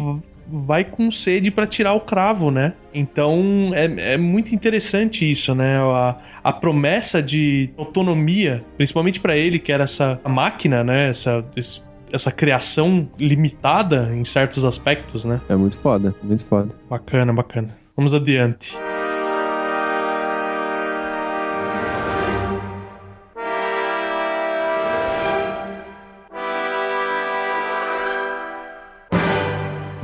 vai com sede para tirar o cravo, né? Então é, é muito interessante isso, né? A, a promessa de autonomia, principalmente para ele que era essa máquina, né? Essa, esse essa criação limitada em certos aspectos, né? É muito foda, muito foda. Bacana, bacana. Vamos adiante.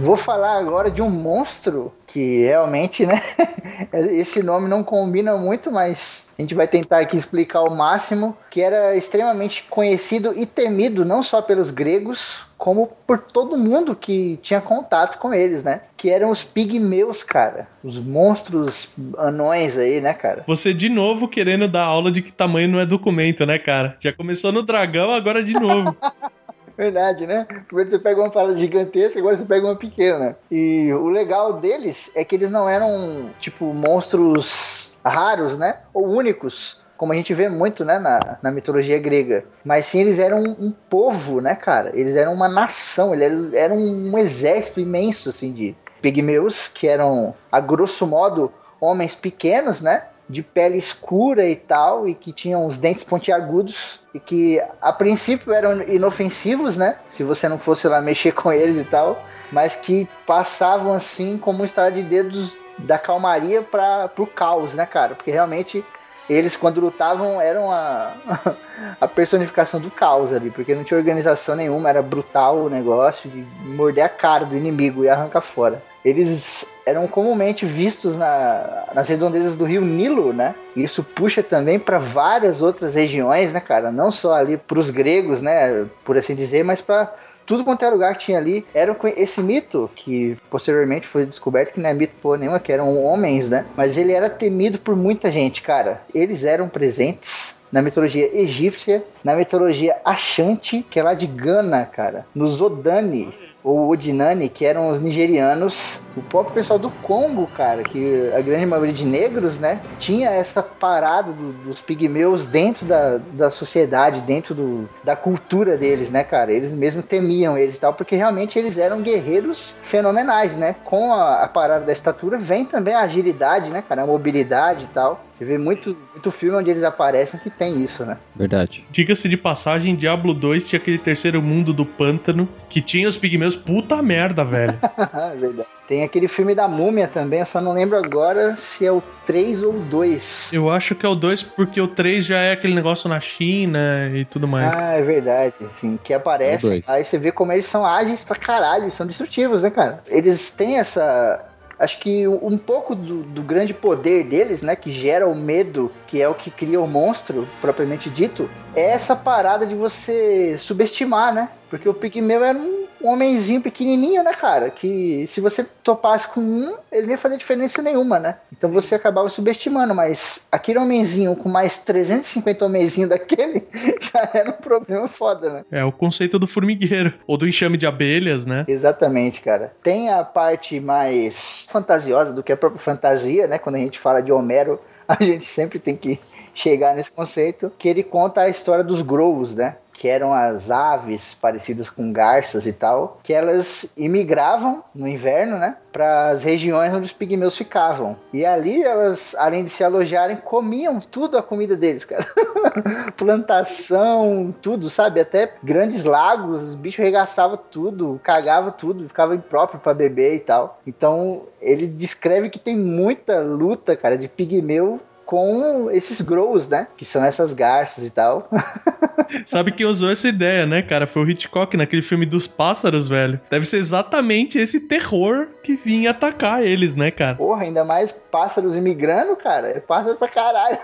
Vou falar agora de um monstro que realmente, né? Esse nome não combina muito, mas a gente vai tentar aqui explicar o máximo, que era extremamente conhecido e temido não só pelos gregos, como por todo mundo que tinha contato com eles, né? Que eram os pigmeus, cara. Os monstros anões aí, né, cara? Você de novo querendo dar aula de que tamanho não é documento, né, cara? Já começou no dragão, agora de novo. Verdade, né? Primeiro você pega uma parada gigantesca, agora você pega uma pequena. E o legal deles é que eles não eram, tipo, monstros raros, né? Ou únicos, como a gente vê muito, né, na, na mitologia grega. Mas sim, eles eram um, um povo, né, cara? Eles eram uma nação, eles eram um exército imenso, assim, de pigmeus, que eram, a grosso modo, homens pequenos, né? De pele escura e tal, e que tinham os dentes pontiagudos, e que a princípio eram inofensivos, né? Se você não fosse lá mexer com eles e tal, mas que passavam assim como um estado de dedos da calmaria para o caos, né, cara? Porque realmente eles quando lutavam eram a, a personificação do caos ali, porque não tinha organização nenhuma, era brutal o negócio de morder a cara do inimigo e arrancar fora. Eles eram comumente vistos na, nas redondezas do rio Nilo, né? Isso puxa também para várias outras regiões, né, cara? Não só ali para os gregos, né, por assim dizer, mas para tudo quanto era lugar que tinha ali era esse mito que posteriormente foi descoberto que não é mito por nenhuma, que eram homens, né? Mas ele era temido por muita gente, cara. Eles eram presentes na mitologia egípcia, na mitologia Ashanti, que é lá de Gana, cara, nos Odani, ou Odinani, que eram os nigerianos, o próprio pessoal do Congo, cara, que a grande maioria de negros, né, tinha essa parada do, dos pigmeus dentro da, da sociedade, dentro do, da cultura deles, né, cara? Eles mesmo temiam eles e tal, porque realmente eles eram guerreiros fenomenais, né? Com a, a parada da estatura vem também a agilidade, né, cara? A mobilidade e tal. Você vê muito, muito filme onde eles aparecem que tem isso, né? Verdade. Diga-se de passagem, Diablo 2 tinha aquele terceiro mundo do pântano que tinha os pigmeus. Puta merda, velho. Verdade. Tem aquele filme da múmia também, eu só não lembro agora se é o 3 ou o 2. Eu acho que é o 2 porque o 3 já é aquele negócio na China e tudo mais. Ah, é verdade. Enfim, que aparece. É aí você vê como eles são ágeis pra caralho, são destrutivos, né, cara? Eles têm essa acho que um pouco do, do, grande poder deles, né, que gera o medo, que é o que cria o monstro, propriamente dito, é essa parada de você subestimar, né? Porque o Pigmeu era um homenzinho pequenininho, né, cara? Que se você topasse com um, ele nem ia fazer diferença nenhuma, né? Então você acabava subestimando, mas aquele homenzinho com mais 350 homenzinho daquele já era um problema foda, né? É o conceito do formigueiro, ou do enxame de abelhas, né? Exatamente, cara. Tem a parte mais fantasiosa do que a própria fantasia, né? Quando a gente fala de Homero, a gente sempre tem que chegar nesse conceito, que ele conta a história dos Growls, né? que eram as aves parecidas com garças e tal, que elas imigravam no inverno, né, para as regiões onde os pigmeus ficavam. E ali elas, além de se alojarem, comiam tudo a comida deles, cara. Plantação, tudo, sabe? Até grandes lagos, os bichos regaçavam tudo, cagavam tudo, ficava impróprio para beber e tal. Então, ele descreve que tem muita luta, cara, de pigmeu com esses grows, né? Que são essas garças e tal. Sabe quem usou essa ideia, né, cara? Foi o Hitchcock naquele filme dos pássaros, velho. Deve ser exatamente esse terror que vinha atacar eles, né, cara? Porra, ainda mais pássaros imigrando, cara. É pássaro pra caralho.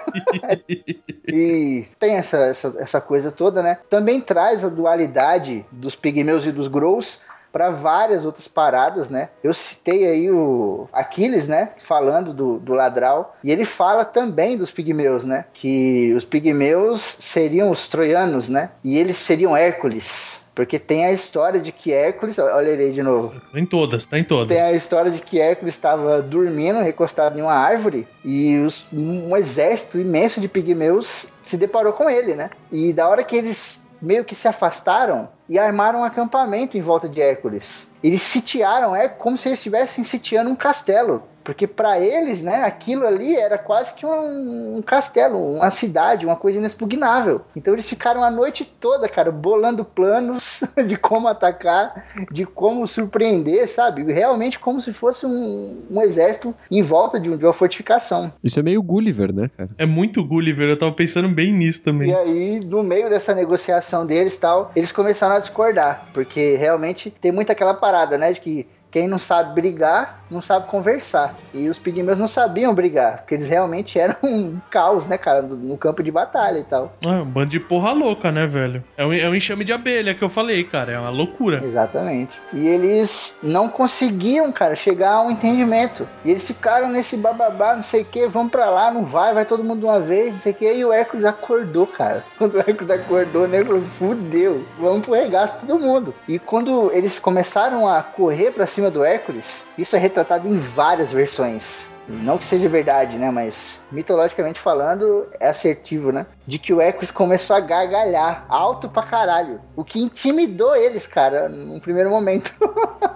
e tem essa, essa, essa coisa toda, né? Também traz a dualidade dos pigmeus e dos grows para várias outras paradas, né? Eu citei aí o Aquiles, né? Falando do, do Ladral. E ele fala também dos pigmeus, né? Que os pigmeus seriam os troianos, né? E eles seriam Hércules. Porque tem a história de que Hércules. Olha ele aí de novo. Em todas, tá em todas. Tem a história de que Hércules estava dormindo, recostado em uma árvore, e os, um exército imenso de pigmeus se deparou com ele, né? E da hora que eles meio que se afastaram e armaram um acampamento em volta de Hércules. Eles sitiaram é como se eles estivessem sitiando um castelo. Porque para eles, né, aquilo ali era quase que um, um, castelo, uma cidade, uma coisa inexpugnável. Então eles ficaram a noite toda, cara, bolando planos de como atacar, de como surpreender, sabe? Realmente como se fosse um, um exército em volta de, de, uma fortificação. Isso é meio Gulliver, né, cara? É muito Gulliver, eu tava pensando bem nisso também. E aí, no meio dessa negociação deles tal, eles começaram a discordar, porque realmente tem muito aquela parada, né, de que quem não sabe brigar, não sabe conversar. E os pigmeus não sabiam brigar, porque eles realmente eram um caos, né, cara, no campo de batalha e tal. É, um bando de porra louca, né, velho? É um, é um enxame de abelha que eu falei, cara, é uma loucura. Exatamente. E eles não conseguiam, cara, chegar a um entendimento. E eles ficaram nesse bababá, não sei o que, vamos pra lá, não vai, vai todo mundo de uma vez, não sei o que. E o Hércules acordou, cara. Quando o Hércules acordou, né, falou, fudeu, vamos pro regaço todo mundo. E quando eles começaram a correr pra cima do Hércules, isso é retratado em várias versões. Não que seja verdade, né? Mas mitologicamente falando, é assertivo, né? De que o Hércules começou a gargalhar alto pra caralho. O que intimidou eles, cara, num primeiro momento.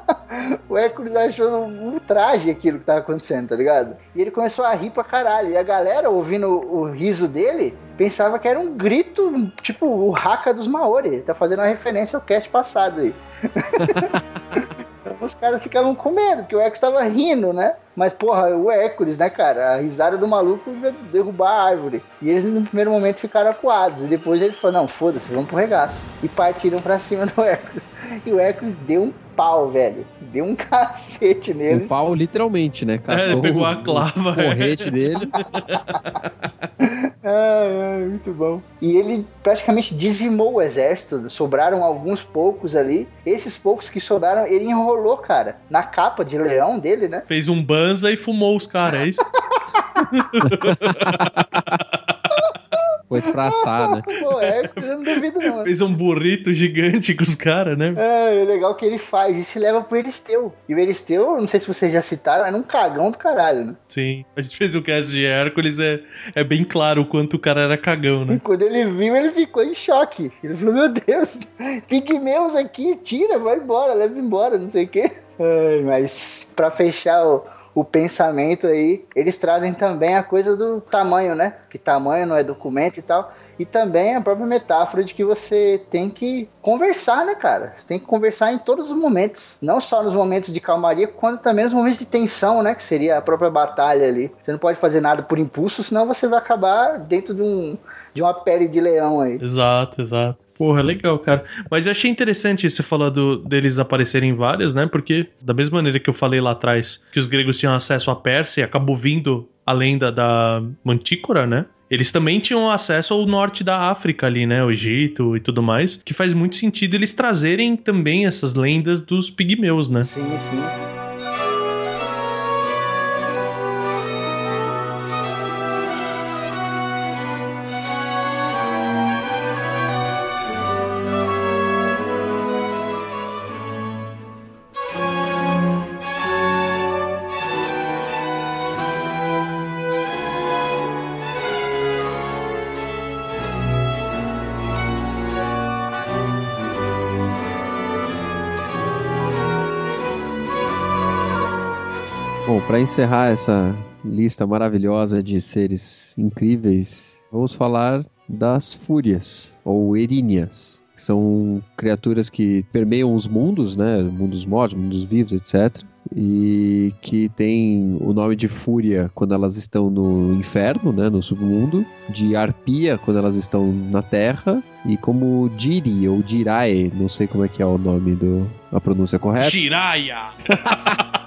o Hércules achou um traje aquilo que tava acontecendo, tá ligado? E ele começou a rir pra caralho. E a galera, ouvindo o, o riso dele, pensava que era um grito, tipo o Haka dos Maori. Tá fazendo uma referência ao cast passado aí. os caras ficavam com medo, porque o Hércules tava rindo, né? Mas, porra, o Hércules, né, cara? A risada do maluco ia derrubar a árvore. E eles, no primeiro momento, ficaram acuados. E depois eles falaram, não, foda-se, vamos pro regaço. E partiram pra cima do Hércules. E o Hércules deu um pau, velho. Deu um cacete neles. Um pau, literalmente, né, cara? É, ele pegou a clava. O correte dele. ai, ai, muito bom. E ele praticamente dizimou o exército. Sobraram alguns poucos ali. Esses poucos que sobraram, ele enrolou, cara, na capa de leão dele, né? Fez um banza e fumou os caras, é isso? Pôs pra assar, né? Pô, é, eu não duvido não. Fez um burrito gigante com os caras, né? É, é legal que ele faz. Se leva pro Eristeu. E o Eristeu, não sei se vocês já citaram, é um cagão do caralho, né? Sim. A gente fez o cast de Hércules, é, é bem claro o quanto o cara era cagão, né? E quando ele viu, ele ficou em choque. Ele falou, meu Deus, pigmeus aqui, tira, vai embora, leva embora, não sei o quê. Ai, mas pra fechar o o pensamento aí, eles trazem também a coisa do tamanho, né? Que tamanho não é documento e tal. E também a própria metáfora de que você tem que conversar, né, cara? Você tem que conversar em todos os momentos. Não só nos momentos de calmaria, quanto também nos momentos de tensão, né? Que seria a própria batalha ali. Você não pode fazer nada por impulso, senão você vai acabar dentro de, um, de uma pele de leão aí. Exato, exato. Porra, legal, cara. Mas eu achei interessante você falar do, deles aparecerem vários, né? Porque, da mesma maneira que eu falei lá atrás, que os gregos tinham acesso à Pérsia e acabou vindo a lenda da Mantícora, né? eles também tinham acesso ao norte da África ali, né? O Egito e tudo mais. Que faz muito sentido eles trazerem também essas lendas dos pigmeus, né? Sim, sim. Para encerrar essa lista maravilhosa de seres incríveis, vamos falar das fúrias, ou eríneas. Que são criaturas que permeiam os mundos, né? Mundos mortos, mundos vivos, etc. E que tem o nome de fúria quando elas estão no inferno, né? No submundo. De arpia quando elas estão na terra. E como Diri ou Dirae, não sei como é que é o nome do a pronúncia correta. Jiraya!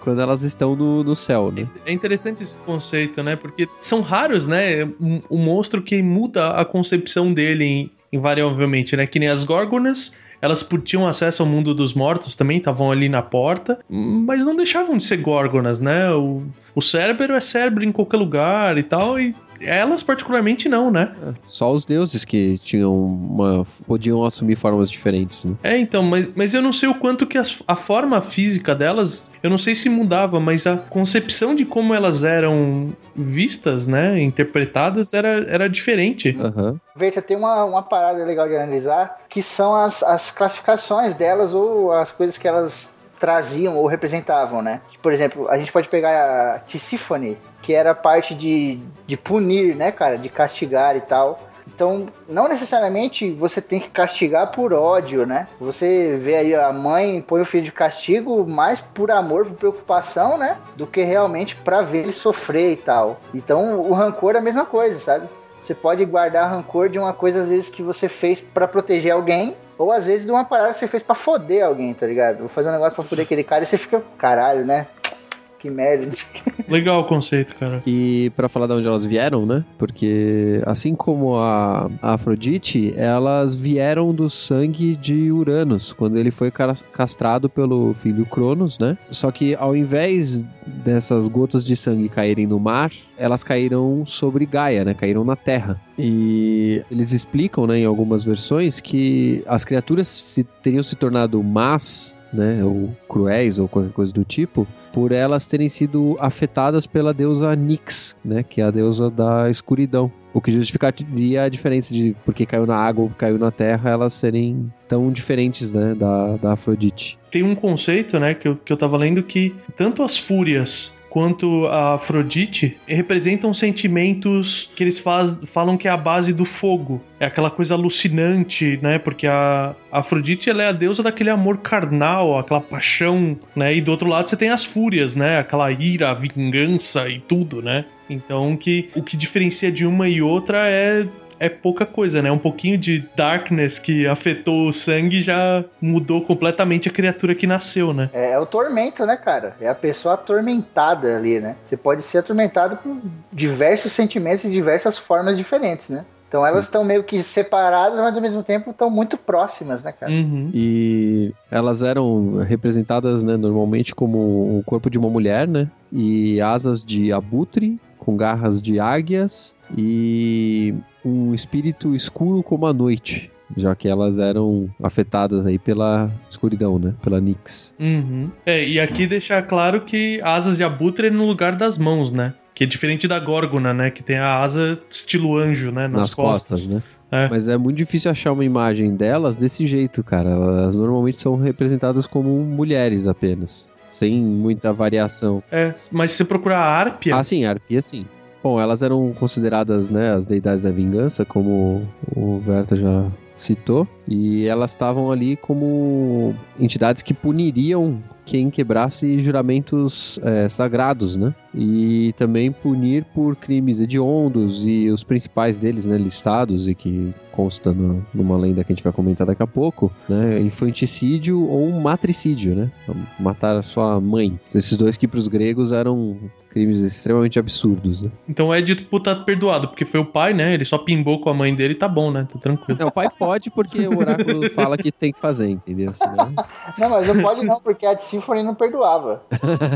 quando elas estão no, no céu, né? É interessante esse conceito, né? Porque são raros, né? O monstro que muda a concepção dele invariavelmente, né? Que nem as górgonas elas tinham acesso ao mundo dos mortos também, estavam ali na porta, mas não deixavam de ser górgonas, né? O, o cérebro é cérebro em qualquer lugar e tal, e elas, particularmente, não, né? É, só os deuses que tinham uma. podiam assumir formas diferentes, né? É, então, mas, mas eu não sei o quanto que as, a forma física delas, eu não sei se mudava, mas a concepção de como elas eram vistas, né? Interpretadas era, era diferente. Uhum. Veja, tem uma, uma parada legal de analisar que são as, as classificações delas ou as coisas que elas traziam ou representavam, né? Por exemplo, a gente pode pegar a Tisífone, que era parte de, de punir, né, cara? De castigar e tal. Então, não necessariamente você tem que castigar por ódio, né? Você vê aí a mãe põe o filho de castigo mais por amor, por preocupação, né? Do que realmente para ver ele sofrer e tal. Então, o rancor é a mesma coisa, sabe? Você pode guardar rancor de uma coisa às vezes que você fez para proteger alguém, ou às vezes de uma parada que você fez para foder alguém, tá ligado? Vou fazer um negócio pra foder aquele cara e você fica, caralho, né? Que merda. Legal o conceito, cara. E para falar de onde elas vieram, né? Porque assim como a, Afrodite, elas vieram do sangue de Uranus, quando ele foi castrado pelo filho Cronos, né? Só que ao invés dessas gotas de sangue caírem no mar, elas caíram sobre Gaia, né? Caíram na Terra. E eles explicam, né, em algumas versões, que as criaturas se, teriam se tornado más né, ou cruéis ou qualquer coisa do tipo, por elas terem sido afetadas pela deusa Nix, né, que é a deusa da escuridão. O que justificaria a diferença de porque caiu na água ou caiu na terra, elas serem tão diferentes né, da, da Afrodite. Tem um conceito né, que, eu, que eu tava lendo que tanto as fúrias quanto a Afrodite representam sentimentos que eles faz, falam que é a base do fogo. É aquela coisa alucinante, né? Porque a, Afrodite ela é a deusa daquele amor carnal, aquela paixão, né? E do outro lado você tem as fúrias, né? Aquela ira, a vingança e tudo, né? Então que o que diferencia de uma e outra é é pouca coisa, né? Um pouquinho de darkness que afetou o sangue já mudou completamente a criatura que nasceu, né? É, é o tormento, né, cara? É a pessoa atormentada ali, né? Você pode ser atormentado por diversos sentimentos e diversas formas diferentes, né? Então elas estão meio que separadas, mas ao mesmo tempo estão muito próximas, né, cara? Uhum. E elas eram representadas, né, normalmente como o corpo de uma mulher, né? E asas de abutre, com garras de águias e um espírito escuro como a noite, já que elas eram afetadas aí pela escuridão, né? Pela Nix. Uhum. É, e aqui deixar claro que asas de abutre é no lugar das mãos, né? Que é diferente da górgona, né? Que tem a asa estilo anjo, né? Nas, Nas costas, costas né? É. Mas é muito difícil achar uma imagem delas desse jeito, cara. Elas normalmente são representadas como mulheres apenas. Sem muita variação. É, mas se você procurar a Árpia. Ah, sim, Árpia sim. Bom, elas eram consideradas né, as deidades da vingança, como o Verta já citou, e elas estavam ali como entidades que puniriam quem quebrasse juramentos é, sagrados, né? E também punir por crimes hediondos e os principais deles, né, listados e que consta no, numa lenda que a gente vai comentar daqui a pouco, né, infanticídio ou matricídio, né? Matar a sua mãe. Esses dois que para os gregos eram crimes extremamente absurdos, né? Então é dito por tá perdoado, porque foi o pai, né? Ele só pimbou com a mãe dele e tá bom, né? Tá tranquilo. Não, o pai pode porque o oráculo fala que tem que fazer, entendeu? Senão... Não, mas não pode não, porque a de Symphony não perdoava.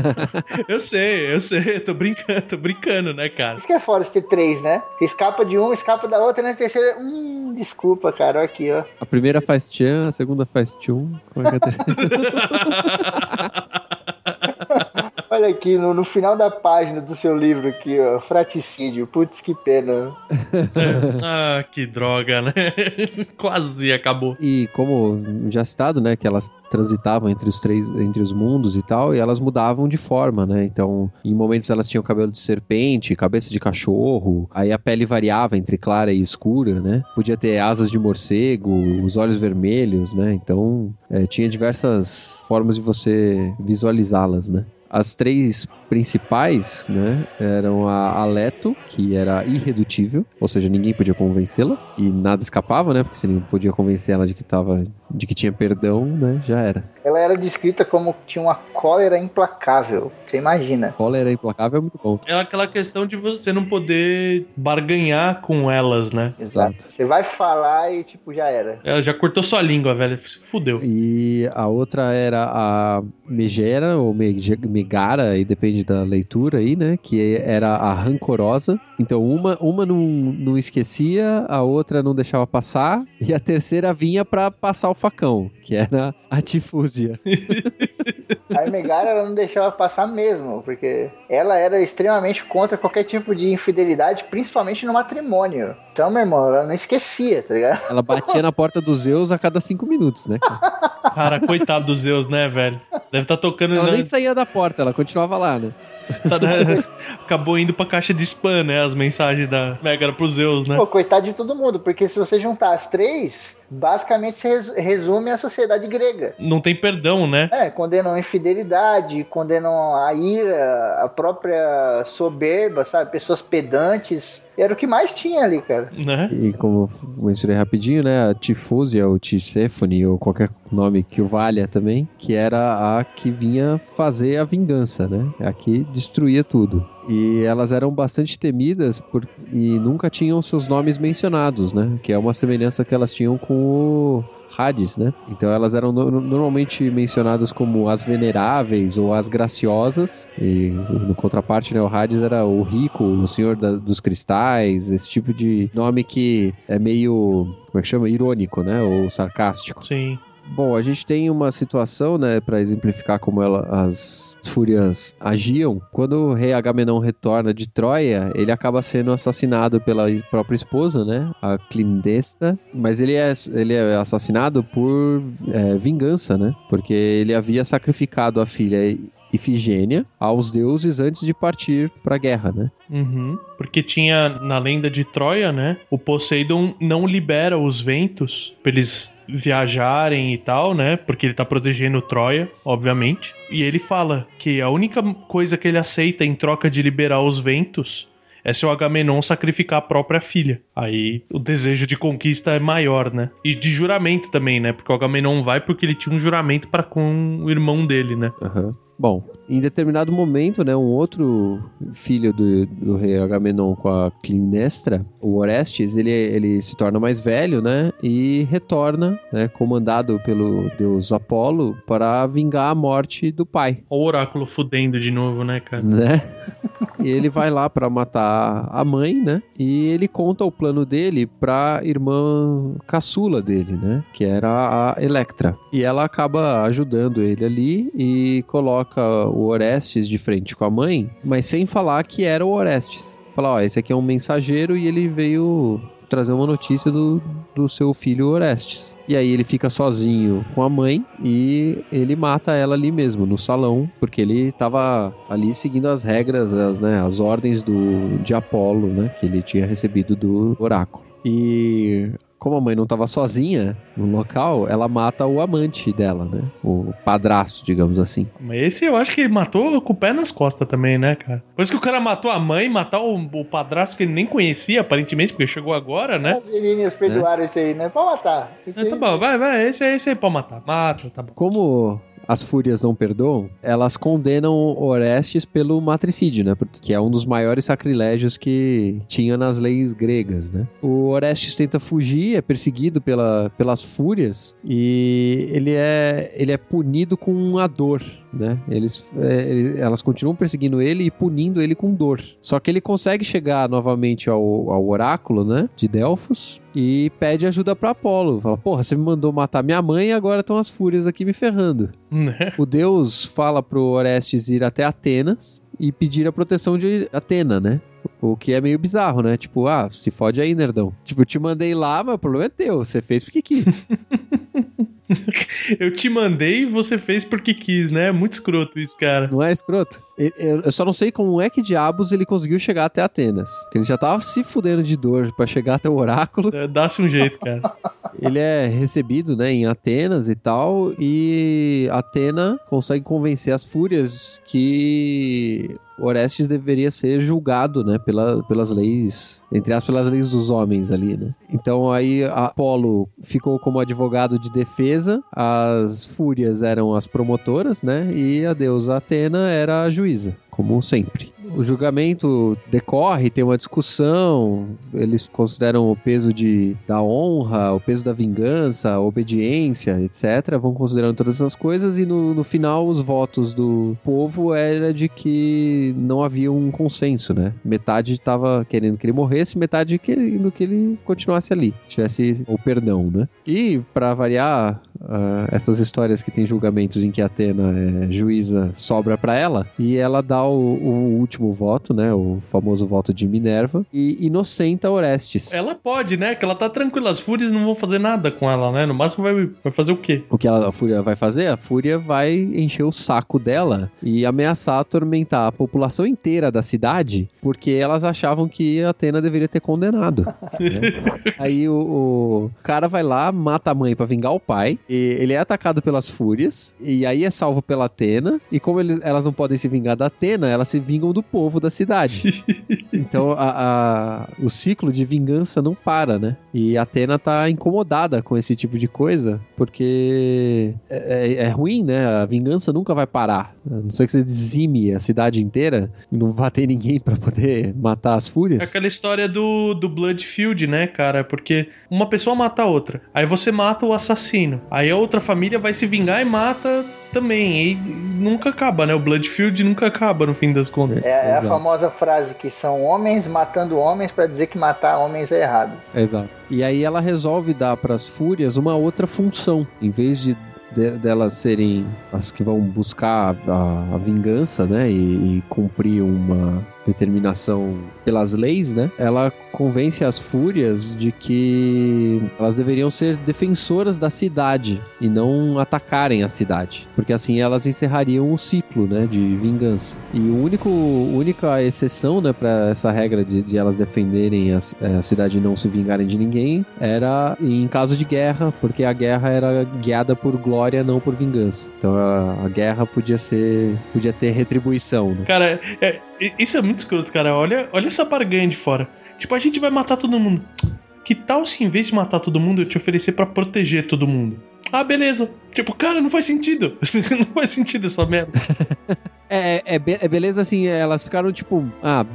eu sei, eu sei, tô brincando, tô brincando, né, cara? Isso que é foda ter três, né? Escapa de um, escapa da outra, né? A terceira, hum, desculpa, cara, aqui, ó. A primeira faz tchan, a segunda faz tchum. Como é que é? Olha aqui, no, no, final da página do seu livro aqui, ó, fraticídio. Putz, que pena. ah, que droga, né? Quase acabou. E como já citado, né, que elas transitavam entre os três, entre os mundos e tal, e elas mudavam de forma, né? Então, em momentos elas tinham cabelo de serpente, cabeça de cachorro, aí a pele variava entre clara e escura, né? Podia ter asas de morcego, os olhos vermelhos, né? Então, é, tinha diversas formas de você visualizá-las, né? As três principais, né, eram a Aleto, que era irredutível, ou seja, ninguém podia convencê-la e nada escapava, né, porque se ninguém podia convencer ela de que tava, de que tinha perdão, né, já era. Ela era descrita como tinha uma cólera implacável. Você imagina? Cólera implacável é muito bom. É aquela questão de você não poder barganhar com elas, né? Exato. Você vai falar e tipo já era. Ela já cortou sua língua, velho. Fudeu. E a outra era a Megera ou Megara, e depende da leitura aí, né? Que era a rancorosa. Então uma, uma não, não esquecia, a outra não deixava passar, e a terceira vinha para passar o facão, que era a Tifúzia. a Megara ela não deixava passar mesmo, porque ela era extremamente contra qualquer tipo de infidelidade, principalmente no matrimônio. Então, meu irmão, ela não esquecia, tá ligado? Ela batia na porta dos Zeus a cada cinco minutos, né? Cara, coitado dos Zeus, né, velho? Deve estar tá tocando. Ela nem saía da porta, ela continuava lá, né? Tá, né? Acabou indo pra caixa de spam, né? As mensagens da Megara pros Zeus, né? Pô, coitado de todo mundo, porque se você juntar as três, basicamente se resume a sociedade grega. Não tem perdão, né? É, condenam a infidelidade, condenam a ira, a própria soberba, sabe? Pessoas pedantes. Era o que mais tinha ali, cara. Né? E como mencionei rapidinho, né? A Tifúzia, ou Tiséfone, ou qualquer nome que o valha também, que era a que vinha fazer a vingança, né? A que destruía tudo. E elas eram bastante temidas por, e nunca tinham seus nomes mencionados, né? Que é uma semelhança que elas tinham com o Hades, né? Então elas eram no, normalmente mencionadas como as veneráveis ou as graciosas. E no contraparte, né, o Hades era o rico, o senhor da, dos cristais, esse tipo de nome que é meio, como é que chama? Irônico, né? Ou sarcástico. Sim. Bom, a gente tem uma situação, né, para exemplificar como ela, as fúrias agiam. Quando o rei Agamenon retorna de Troia, ele acaba sendo assassinado pela própria esposa, né, a Clindesta, mas ele é, ele é assassinado por é, vingança, né, porque ele havia sacrificado a filha Ifigênia aos deuses antes de partir pra guerra, né? Uhum. Porque tinha na lenda de Troia, né? O Poseidon não libera os ventos pra eles viajarem e tal, né? Porque ele tá protegendo Troia, obviamente. E ele fala que a única coisa que ele aceita em troca de liberar os ventos é se o Agamenon sacrificar a própria filha. Aí o desejo de conquista é maior, né? E de juramento também, né? Porque o Agamenon vai porque ele tinha um juramento para com o irmão dele, né? Aham. Bom, em determinado momento, né, um outro filho do, do rei Agamenon com a Clinestra, o Orestes, ele, ele se torna mais velho, né, e retorna, né, comandado pelo deus Apolo para vingar a morte do pai. O oráculo fudendo de novo, né, cara? Né? E ele vai lá para matar a mãe, né? E ele conta o plano dele pra irmã caçula dele, né? Que era a Electra. E ela acaba ajudando ele ali e coloca o Orestes de frente com a mãe, mas sem falar que era o Orestes. Fala, ó, esse aqui é um mensageiro e ele veio trazer uma notícia do, do seu filho Orestes. E aí ele fica sozinho com a mãe e ele mata ela ali mesmo, no salão, porque ele estava ali seguindo as regras, as, né, as ordens do, de Apolo, né, que ele tinha recebido do oráculo. E como a mãe não estava sozinha no local, ela mata o amante dela, né? O padrasto, digamos assim. Mas esse eu acho que matou com o pé nas costas também, né, cara? Depois que o cara matou a mãe, matar o, o padrasto que ele nem conhecia, aparentemente, porque chegou agora, né? As meninas perdoaram isso aí, né? Pode matar. Isso Ah, aí- tá bom, vai, vai, esse, aí- esse aí pode matar. Mata, tá bom. Como as fúrias não perdoam, elas condenam Orestes pelo matricídio, né? Que é um dos maiores sacrilégios que tinha nas leis gregas, né? O Orestes tenta fugir, é perseguido pela, pelas fúrias e ele é, ele é punido com a dor, né? Eles, é, elas continuam perseguindo ele e punindo ele com dor. Só que ele consegue chegar novamente ao, ao oráculo, né? De Delfos e pede ajuda pra Apolo. Fala, porra, você me mandou matar minha mãe e agora estão as fúrias aqui me ferrando. Né? O deus fala pro Orestes ir até Atenas e pedir a proteção de Atena, né? O que é meio bizarro, né? Tipo, ah, se fode aí, nerdão. Tipo, eu te mandei lá, mas o problema é teu. Você fez porque quis. Eu te mandei e você fez porque quis, né? Muito escroto isso, cara. Não é escroto? Eu- só não sei como é que diabos ele conseguiu chegar até Atenas. Ele já tava se fudendo de dor pra chegar até o oráculo. É, Dá-se um jeito, cara. Ele é recebido, né, em Atenas e tal, e Atena consegue convencer as fúrias que Orestes deveria ser julgado, né, pela, pelas leis, entre aspas, pelas leis dos homens ali, né. Então aí Apolo ficou como advogado de defesa, as fúrias eram as promotoras, né, e a deusa Atena era a juíza, como sempre. O julgamento decorre, tem uma discussão, eles consideram o peso de, da honra, o peso da vingança, a obediência, etc. Vão considerando todas essas coisas e no, no final os votos do povo era de que não havia um consenso, né? Metade estava querendo que ele morresse, metade querendo que ele continuasse ali, tivesse o perdão, né? E para variar, ah, essas histórias que tem julgamentos em que Atena é juíza sobra para ela e ela dá o, o último voto, né? O famoso voto de Minerva e inocenta Orestes. Ela pode, né? Que ela tá tranquila. As fúrias não vão fazer nada com ela, né? No máximo vai, vai fazer o quê? O que ela- a Fúria vai fazer? A Fúria vai encher o saco dela e ameaçar atormentar a população inteira da cidade porque elas achavam que Atena deveria ter condenado. né? Aí o, o cara vai lá, mata a mãe pra vingar o pai, e ele é atacado pelas Fúrias, e aí é salvo pela Atena, e como elas não podem se vingar da Atena, elas se vingam do povo da cidade. Então a- a- o ciclo de vingança não para, né? E a Atena tá incomodada com esse tipo de coisa, porque é, é- é ruim, né? A vingança nunca vai parar. A não ser que você dizime a cidade inteira e não vá ter ninguém pra poder matar as É fúrias. aquela história do, do Bloodfield, né, cara? Porque uma pessoa mata a outra. Aí você mata o assassino. Aí a outra família vai se vingar e mata também. E nunca acaba, né? O Bloodfield nunca acaba no fim das contas. É, é a famosa frase que são homens matando homens pra dizer que matar homens é errado. Exato. E aí ela resolve dar para as fúrias uma outra função. Em vez de, de- delas serem as que vão buscar a, a vingança, né? E, e cumprir uma, determinação pelas leis, né? Ela convence as fúrias de que elas deveriam ser defensoras da cidade e não atacarem a cidade, porque assim elas encerrariam o ciclo, né, de vingança. E o único única exceção, né, para essa regra de, de, elas defenderem a, a cidade e não se vingarem de ninguém era em caso de guerra, porque a guerra era guiada por glória, não por vingança. Então a, a guerra podia ser podia ter retribuição. Né? Cara, é, isso é muito escroto, cara. Olha, olha essa barganha de fora. Tipo, a gente vai matar todo mundo. Que tal se em vez de matar todo mundo, eu te oferecer para proteger todo mundo? Ah, beleza. Tipo, cara, não faz sentido. não faz sentido essa merda. é, é, é, beleza assim, elas ficaram tipo, ah,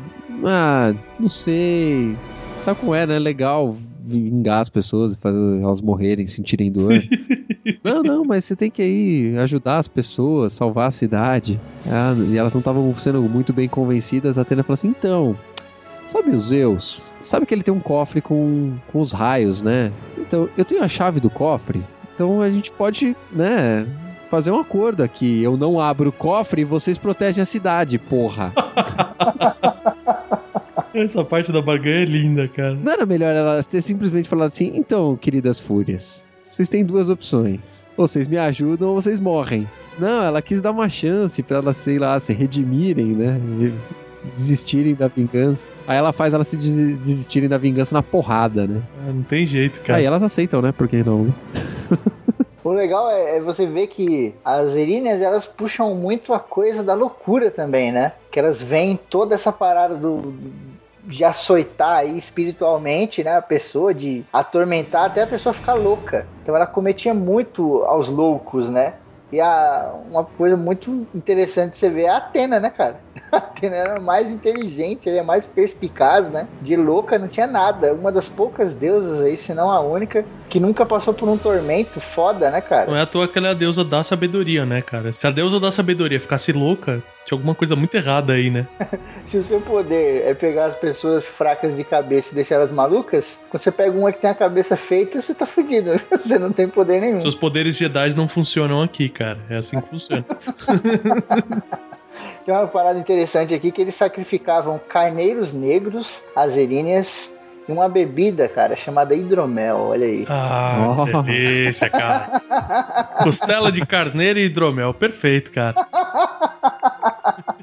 ah, não sei. Sabe como é, né? Legal vingar as pessoas, fazer elas morrerem, sentirem dor. não, não, mas você tem que ir ajudar as pessoas, salvar a cidade. Ah, e elas não estavam sendo muito bem convencidas. A Atena falou assim: então, sabe o Zeus? Sabe que ele tem um cofre com, com os raios, né? Então, eu tenho a chave do cofre. Então a gente pode, né, fazer um acordo aqui. Eu não abro o cofre e vocês protegem a cidade, porra. Essa parte da barganha é linda, cara. Não era melhor ela ter simplesmente falado assim: então, queridas fúrias, vocês têm duas opções. Ou vocês me ajudam ou vocês morrem. Não, ela quis dar uma chance para elas, sei lá, se redimirem, né? desistirem da vingança. Aí ela faz elas se desistirem da vingança na porrada, né? Ah, não tem jeito, cara. Aí elas aceitam, né? Por que não? O legal é, é, você ver que as Eríneas elas puxam muito a coisa da loucura também, né? Que elas veem toda essa parada do, de açoitar aí espiritualmente, né, a pessoa, de atormentar até a pessoa ficar louca. Então ela cometia muito aos loucos, né? E a, uma coisa muito interessante você ver é a Atena, né, cara? A Atena era mais inteligente, ele é mais perspicaz, né? De louca não tinha nada. Uma das poucas deusas aí, se não a única, que nunca passou por um tormento foda, né, cara? Não é à toa que ela é a deusa da sabedoria, né, cara? Se a deusa da sabedoria ficasse louca, tinha alguma coisa muito errada aí, né? Se o seu poder é pegar as pessoas fracas de cabeça e deixar elas malucas, quando você pega uma que tem a cabeça feita, você tá fudido. Você não tem poder nenhum. Seus poderes Jedi não funcionam aqui, cara. É assim que funciona. Tem uma parada interessante aqui que eles sacrificavam carneiros negros, azerinhas e uma bebida, cara, chamada hidromel. Olha aí. Ah, oh. delícia, cara. Costela de carneiro e hidromel. Perfeito, cara.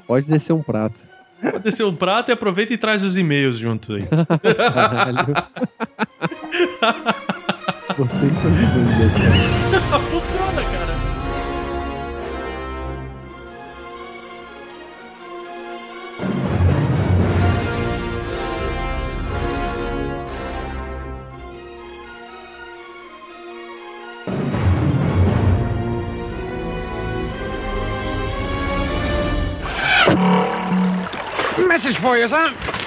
Pode descer um prato. Pode descer um prato e aproveita e traz os e-mails junto aí. Vocês são as Message for you, son.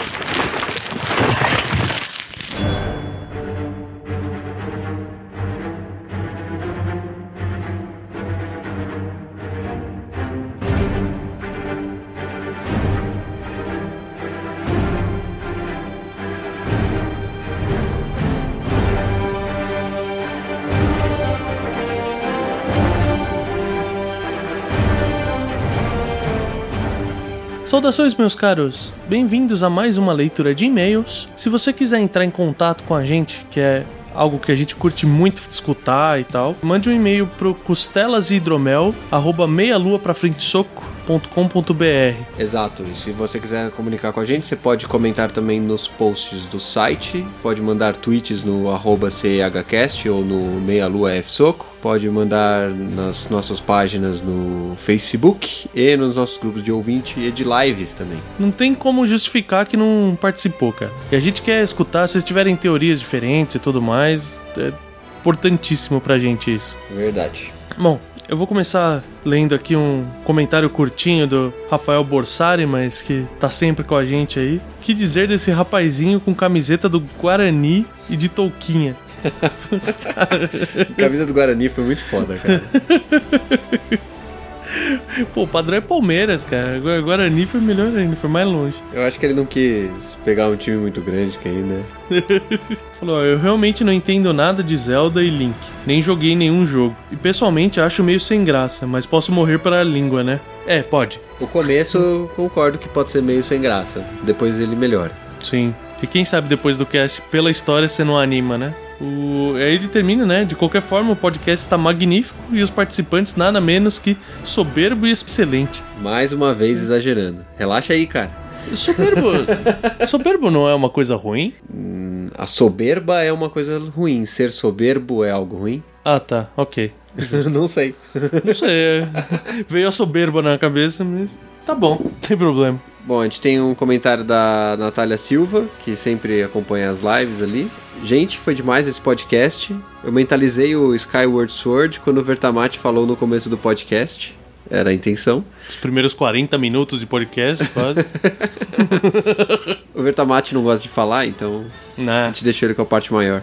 Saudações, meus caros! Bem-vindos a mais uma leitura de e-mails. Se você quiser entrar em contato com a gente, que é algo que a gente curte muito escutar e tal, mande um e-mail pro costelasehidromel, arroba lua pra frente soco, Exato. E se você quiser comunicar com a gente, você pode comentar também nos posts do site, pode mandar tweets no arroba CEHcast ou no meialuafsoco, pode mandar nas nossas páginas no Facebook e nos nossos grupos de ouvinte e de lives também. Não tem como justificar que não participou, cara. E a gente quer escutar, se vocês tiverem teorias diferentes e tudo mais, é importantíssimo pra gente isso. Verdade. Bom, eu vou começar lendo aqui um comentário curtinho do Rafael Borsari, mas que tá sempre com a gente aí. Que dizer desse rapazinho com camiseta do Guarani e de touquinha? Camisa do Guarani foi muito foda, cara. Pô, o padrão é Palmeiras, cara. Agora Guarani foi melhor ainda, foi mais longe. Eu acho que ele não quis pegar um time muito grande que aí, né? Falou, ó, eu realmente não entendo nada de Zelda e Link. Nem joguei nenhum jogo. E pessoalmente acho meio sem graça, mas posso morrer para a língua, né? É, pode. O começo eu concordo que pode ser meio sem graça. Depois ele melhora. Sim. E quem sabe depois do cast, pela história, você não anima, né? O... Aí ele termina, né? De qualquer forma, o podcast está magnífico e os participantes nada menos que soberbo e excelente. Mais uma vez exagerando. Relaxa aí, cara. Soberbo. soberbo não é uma coisa ruim? Hum, a soberba é uma coisa ruim. Ser soberbo é algo ruim? Ah, tá. Ok. não sei. Não sei. Veio a soberba na cabeça, mas tá bom, não tem problema. Bom, a gente tem um comentário da Natália Silva, que sempre acompanha as lives ali. Gente, foi demais esse podcast. Eu mentalizei o Skyward Sword quando o Vertamati falou no começo do podcast. Era a intenção. Os primeiros 40 minutos de podcast, quase. o Vertamati não gosta de falar, então Nah. a gente deixou ele com a parte maior.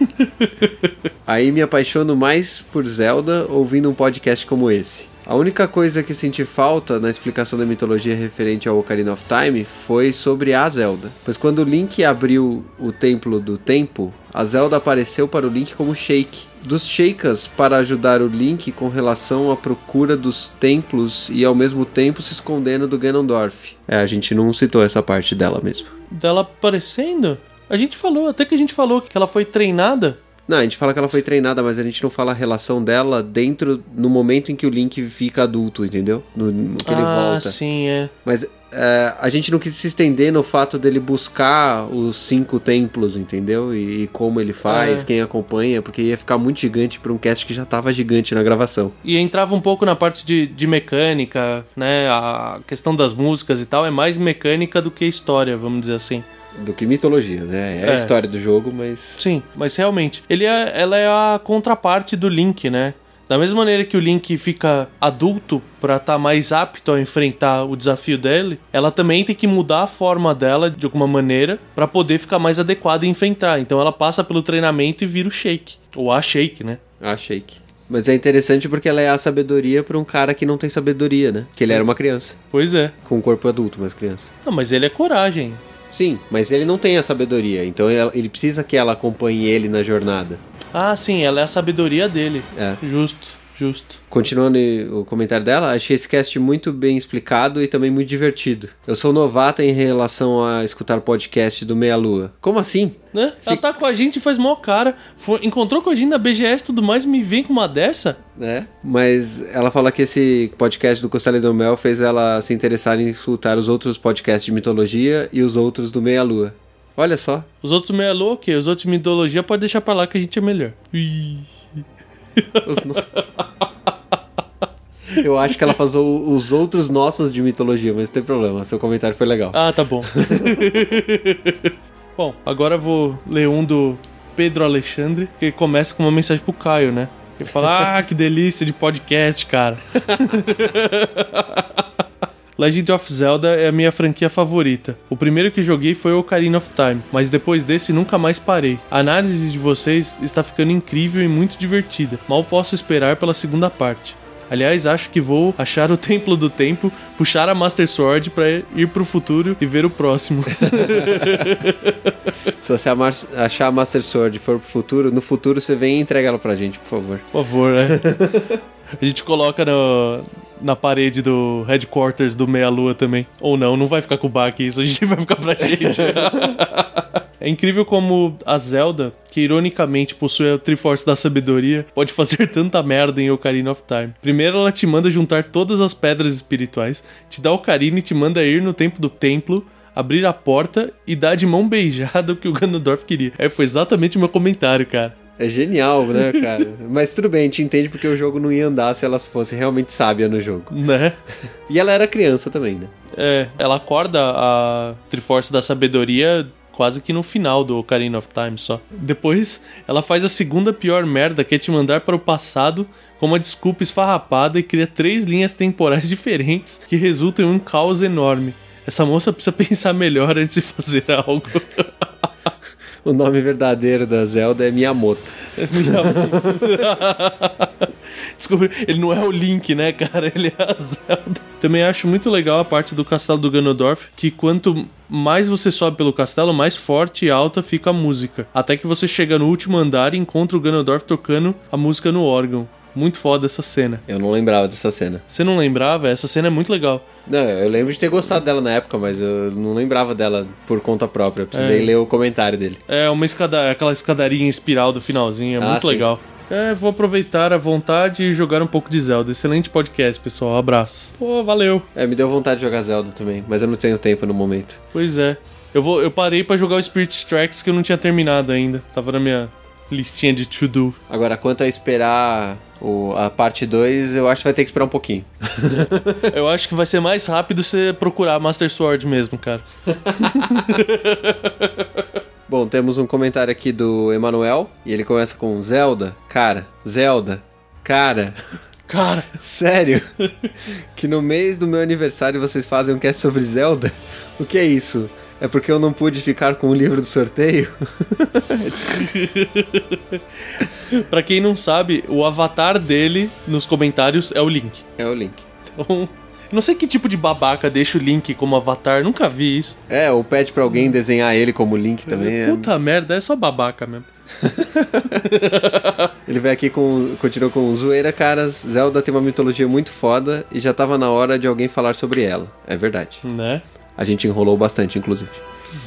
Aí me apaixono mais por Zelda ouvindo um podcast como esse. A única coisa que senti falta na explicação da mitologia referente ao Ocarina of Time foi sobre a Zelda. Pois quando o Link abriu o Templo do Tempo, a Zelda apareceu para o Link como Sheik. Dos Sheikas para ajudar o Link com relação à procura dos templos e ao mesmo tempo se escondendo do Ganondorf. É, a gente não citou essa parte dela mesmo. Dela aparecendo? A gente falou, até que a gente falou que ela foi treinada. Não, a gente fala que ela foi treinada, mas a gente não fala a relação dela dentro no momento em que o Link fica adulto, entendeu? No, no que ele ah, volta. sim, é. Mas é, a gente não quis se estender no fato dele buscar os cinco templos, entendeu? E, e como ele faz, É. quem acompanha, porque ia ficar muito gigante para um cast que já tava gigante na gravação. E entrava um pouco na parte de, de mecânica, né? A questão das músicas e tal é mais mecânica do que história, vamos dizer assim. Do que mitologia, né? É, a É. história do jogo, mas. Sim, mas realmente, ele é, ela é a contraparte do Link, né? Da mesma maneira que o Link fica adulto pra estar mais apto a enfrentar o desafio dele, ela também tem que mudar a forma dela de alguma maneira pra poder ficar mais adequada e enfrentar. Então ela passa pelo treinamento e vira o Shake, ou a Shake, né? Ah, shake. Mas é interessante porque ela é a sabedoria pra um cara que não tem sabedoria, né? Que ele era uma criança. Pois é. Com um corpo adulto, mas criança. Não, mas ele é coragem. Sim, mas ele não tem a sabedoria, então ele, ele precisa que ela acompanhe ele na jornada. Ah, sim, ela é a sabedoria dele. É. Justo, justo. Continuando o comentário dela, achei esse cast muito bem explicado e também muito divertido. Eu sou novata em relação a escutar podcast do Meia Lua. Como assim? Né? Ela tá com a gente faz mó cara. Foi- encontrou com a gente na BGS e tudo mais, me vem com uma dessa? Né? Mas ela fala que esse podcast do Costela do Mel fez ela se interessar em escutar os outros podcasts de mitologia e os outros do Meia Lua. Olha só. Os outros meia louca, os outros mitologia pode deixar pra lá que a gente é melhor. Ih. Eu acho que ela faz os outros nossos de mitologia, mas não tem problema. Seu comentário foi legal. Ah, tá bom. bom, agora eu vou ler um do Pedro Alexandre, que começa com uma mensagem pro Caio, né? Ele fala: Ah, que delícia de podcast, cara. Legend of Zelda é a minha franquia favorita. O primeiro que joguei foi o Ocarina of Time, mas depois desse nunca mais parei. A análise de vocês está ficando incrível e muito divertida. Mal posso esperar pela segunda parte. Aliás, acho que vou achar o Templo do Tempo, puxar a Master Sword pra ir pro futuro e ver o próximo. Se você achar a Master Sword e for pro futuro, no futuro você vem e entrega ela pra gente, por favor. Por favor, né? A gente coloca no- na parede do headquarters do Meia Lua também. Ou não, não vai ficar com o Bach isso, a gente vai ficar pra gente. É incrível como a Zelda, que ironicamente possui a Triforce da Sabedoria, pode fazer tanta merda em Ocarina of Time. Primeiro ela te manda juntar todas as pedras espirituais, te dá Ocarina e te manda ir no tempo do templo, abrir a porta e dar de mão beijada o que o Ganondorf queria. É, foi exatamente o meu comentário, cara. É genial, né, cara? Mas tudo bem, a gente entende porque o jogo não ia andar se ela fosse realmente sábia no jogo. Né? E ela era criança também, né? É, ela acorda a Triforce da Sabedoria quase que no final do Ocarina of Time só. Depois, ela faz a segunda pior merda, que é te mandar para o passado com uma desculpa esfarrapada e cria três linhas temporais diferentes que resultam em um caos enorme. Essa moça precisa pensar melhor antes de fazer algo. o nome verdadeiro da Zelda é Miyamoto. Desculpa, ele não é o Link, né, cara? Ele é a Zelda. Também acho muito legal a parte do castelo do Ganondorf, que quanto mais você sobe pelo castelo, mais forte e alta fica a música. Até que você chega no último andar e encontra o Ganondorf tocando a música no órgão. Muito foda essa cena. Eu não lembrava dessa cena. Você não lembrava? Essa cena é muito legal. Não, eu lembro de ter gostado dela na época, mas eu não lembrava dela por conta própria. Eu precisei É. ler o comentário dele. É uma escada, aquela escadaria em espiral do finalzinho, é Ah, muito sim. legal. É, vou aproveitar a vontade e jogar um pouco de Zelda. Excelente podcast, pessoal. Abraço. Pô, valeu. É, me deu vontade de jogar Zelda também, mas eu não tenho tempo no momento. Pois é. Eu, vou, eu parei pra jogar o Spirit Tracks que eu não tinha terminado ainda. Tava na minha listinha de to-do. Agora, quanto a esperar o- a parte 2, eu acho que vai ter que esperar um pouquinho. eu acho que vai ser mais rápido você procurar Master Sword mesmo, cara. Bom, temos um comentário aqui do Emanuel, e ele começa com Zelda, cara, Zelda, cara, Cara, sério? que no mês do meu aniversário vocês fazem um cast sobre Zelda? O que é isso? É porque eu não pude ficar com o livro do sorteio? pra quem não sabe, o avatar dele nos comentários é o Link. É o link. Então, não sei que tipo de babaca deixa o Link como avatar, nunca vi isso. É, ou pede pra alguém desenhar ele como link também. é- Puta merda, é só babaca mesmo. Ele vem aqui com. Continua com zoeira, caras. Zelda tem uma mitologia muito foda e já tava na hora de alguém falar sobre ela. É verdade. Né? A gente enrolou bastante, inclusive.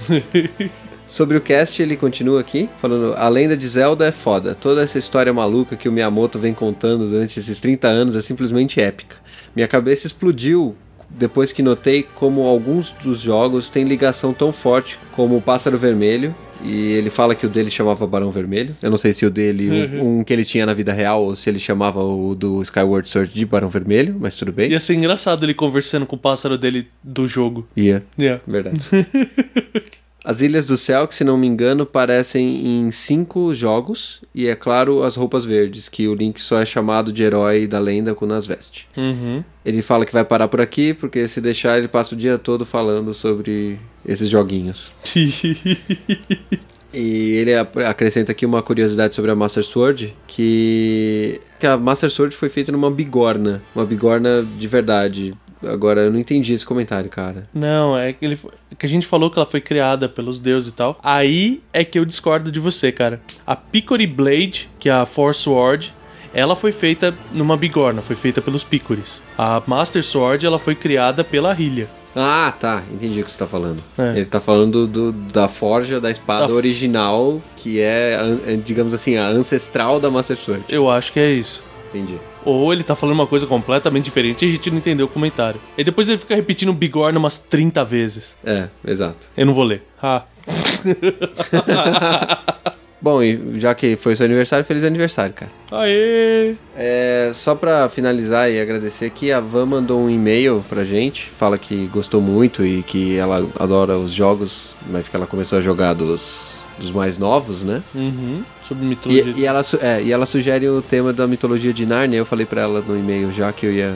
Sobre o cast, ele continua aqui, falando: A lenda de Zelda é foda. Toda essa história maluca que o Miyamoto vem contando durante esses 30 anos é simplesmente épica. Minha cabeça explodiu depois que notei como alguns dos jogos têm ligação tão forte como o Pássaro Vermelho. E ele fala que o dele chamava Barão Vermelho. Eu não sei se o dele, um, um que ele tinha na vida real, ou se ele chamava o do Skyward Sword de Barão Vermelho, mas tudo bem. Ia ser engraçado ele conversando com o pássaro dele do jogo. Ia. Yeah. Verdade. As Ilhas do Céu, que se não me engano, parecem em cinco jogos, e é claro, as roupas verdes, que o Link só é chamado de herói da lenda quando as veste. Uhum. Ele fala que vai parar por aqui, porque se deixar, ele passa o dia todo falando sobre esses joguinhos. E ele acrescenta aqui uma curiosidade sobre a Master Sword, que, que a Master Sword foi feita numa bigorna, uma bigorna de verdade. Agora, eu não entendi esse comentário, cara. Não, é que, ele, que a gente falou que ela foi criada pelos deuses e tal. Aí é que eu discordo de você, cara. A Picori Blade, que é a Force Sword, ela foi feita numa bigorna, foi feita pelos Picoris. A Master Sword, ela foi criada pela Hylia. Ah, tá. Entendi o que você tá falando. É. Ele tá falando do, da forja da espada Da- original, que é, digamos assim, a ancestral da Master Sword. Eu acho que é isso. Entendi. Ou ele tá falando uma coisa completamente diferente e a gente não entendeu o comentário. E depois ele fica repetindo bigorna umas 30 vezes. É, exato. Eu não vou ler. Ah. Bom, e já que foi seu aniversário, feliz aniversário, cara. Aê! É, só pra finalizar e agradecer aqui, a Van mandou um e-mail pra gente, fala que gostou muito e que ela adora os jogos, mas que ela começou a jogar dos, dos mais novos, né? Uhum. Sobre mitologia. E, e ela, é, e ela sugere o tema da mitologia de Narnia. Eu falei pra ela no e-mail já que eu ia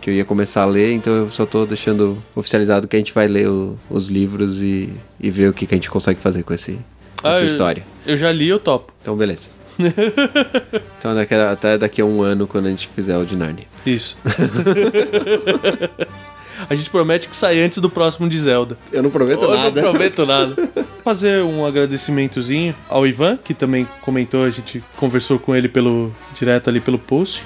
que eu ia começar a ler, então eu só tô deixando oficializado que a gente vai ler o- os livros e, e ver o que, que a gente consegue fazer com, esse, Ah, essa eu- história. Eu já li, eu topo. Então, beleza. então, daqui até daqui a um ano, quando a gente fizer o de Narnia. Isso. a gente promete que sai antes do próximo de Zelda. Eu não prometo Eu nada. não prometo nada. Fazer um agradecimentozinho ao Ivan, que também comentou, a gente conversou com ele pelo direto ali pelo post.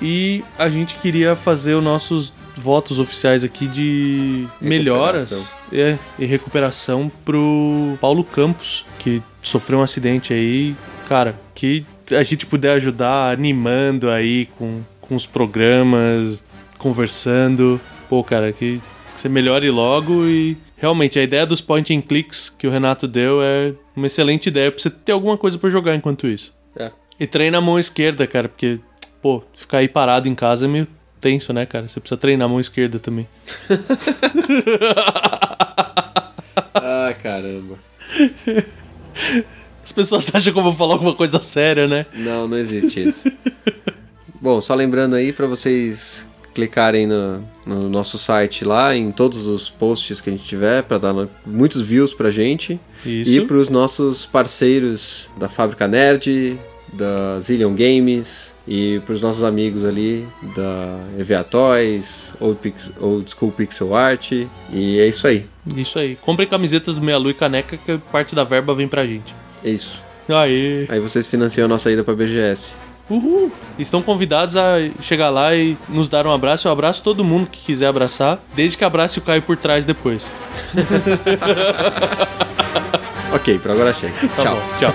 E a gente queria fazer os nossos votos oficiais aqui de melhoras é, e recuperação pro Paulo Campos, que sofreu um acidente aí. Cara, que a gente puder ajudar animando aí com, com os programas, conversando. Pô, cara, que, que você melhore logo e realmente a ideia dos point and clicks que o Renato deu é uma excelente ideia pra você ter alguma coisa pra jogar enquanto isso. É. E treina a mão esquerda, cara, porque, pô, ficar aí parado em casa é meio tenso, né, cara? Você precisa treinar a mão esquerda também. Ah, caramba. As pessoas acham que eu vou falar alguma coisa séria, né? Não, não existe isso. Bom, só lembrando aí pra vocês clicarem no, no nosso site lá, em todos os posts que a gente tiver, para dar muitos views pra gente. Isso. E pros nossos parceiros da Fábrica Nerd, da Zillion Games e pros nossos amigos ali da EVA Toys, Old, Pix, Old School Pixel Art. E é isso aí. Isso aí. Comprem camisetas do Meia Lua e caneca que parte da verba vem pra gente. É isso. Aê. Aí vocês financiam a nossa ida pra BGS. Uhul. Estão convidados a chegar lá e nos dar um abraço. Eu abraço todo mundo que quiser abraçar, desde que abrace o Caio por trás depois. ok, por agora chega. Tá Tchau. bom, tchau.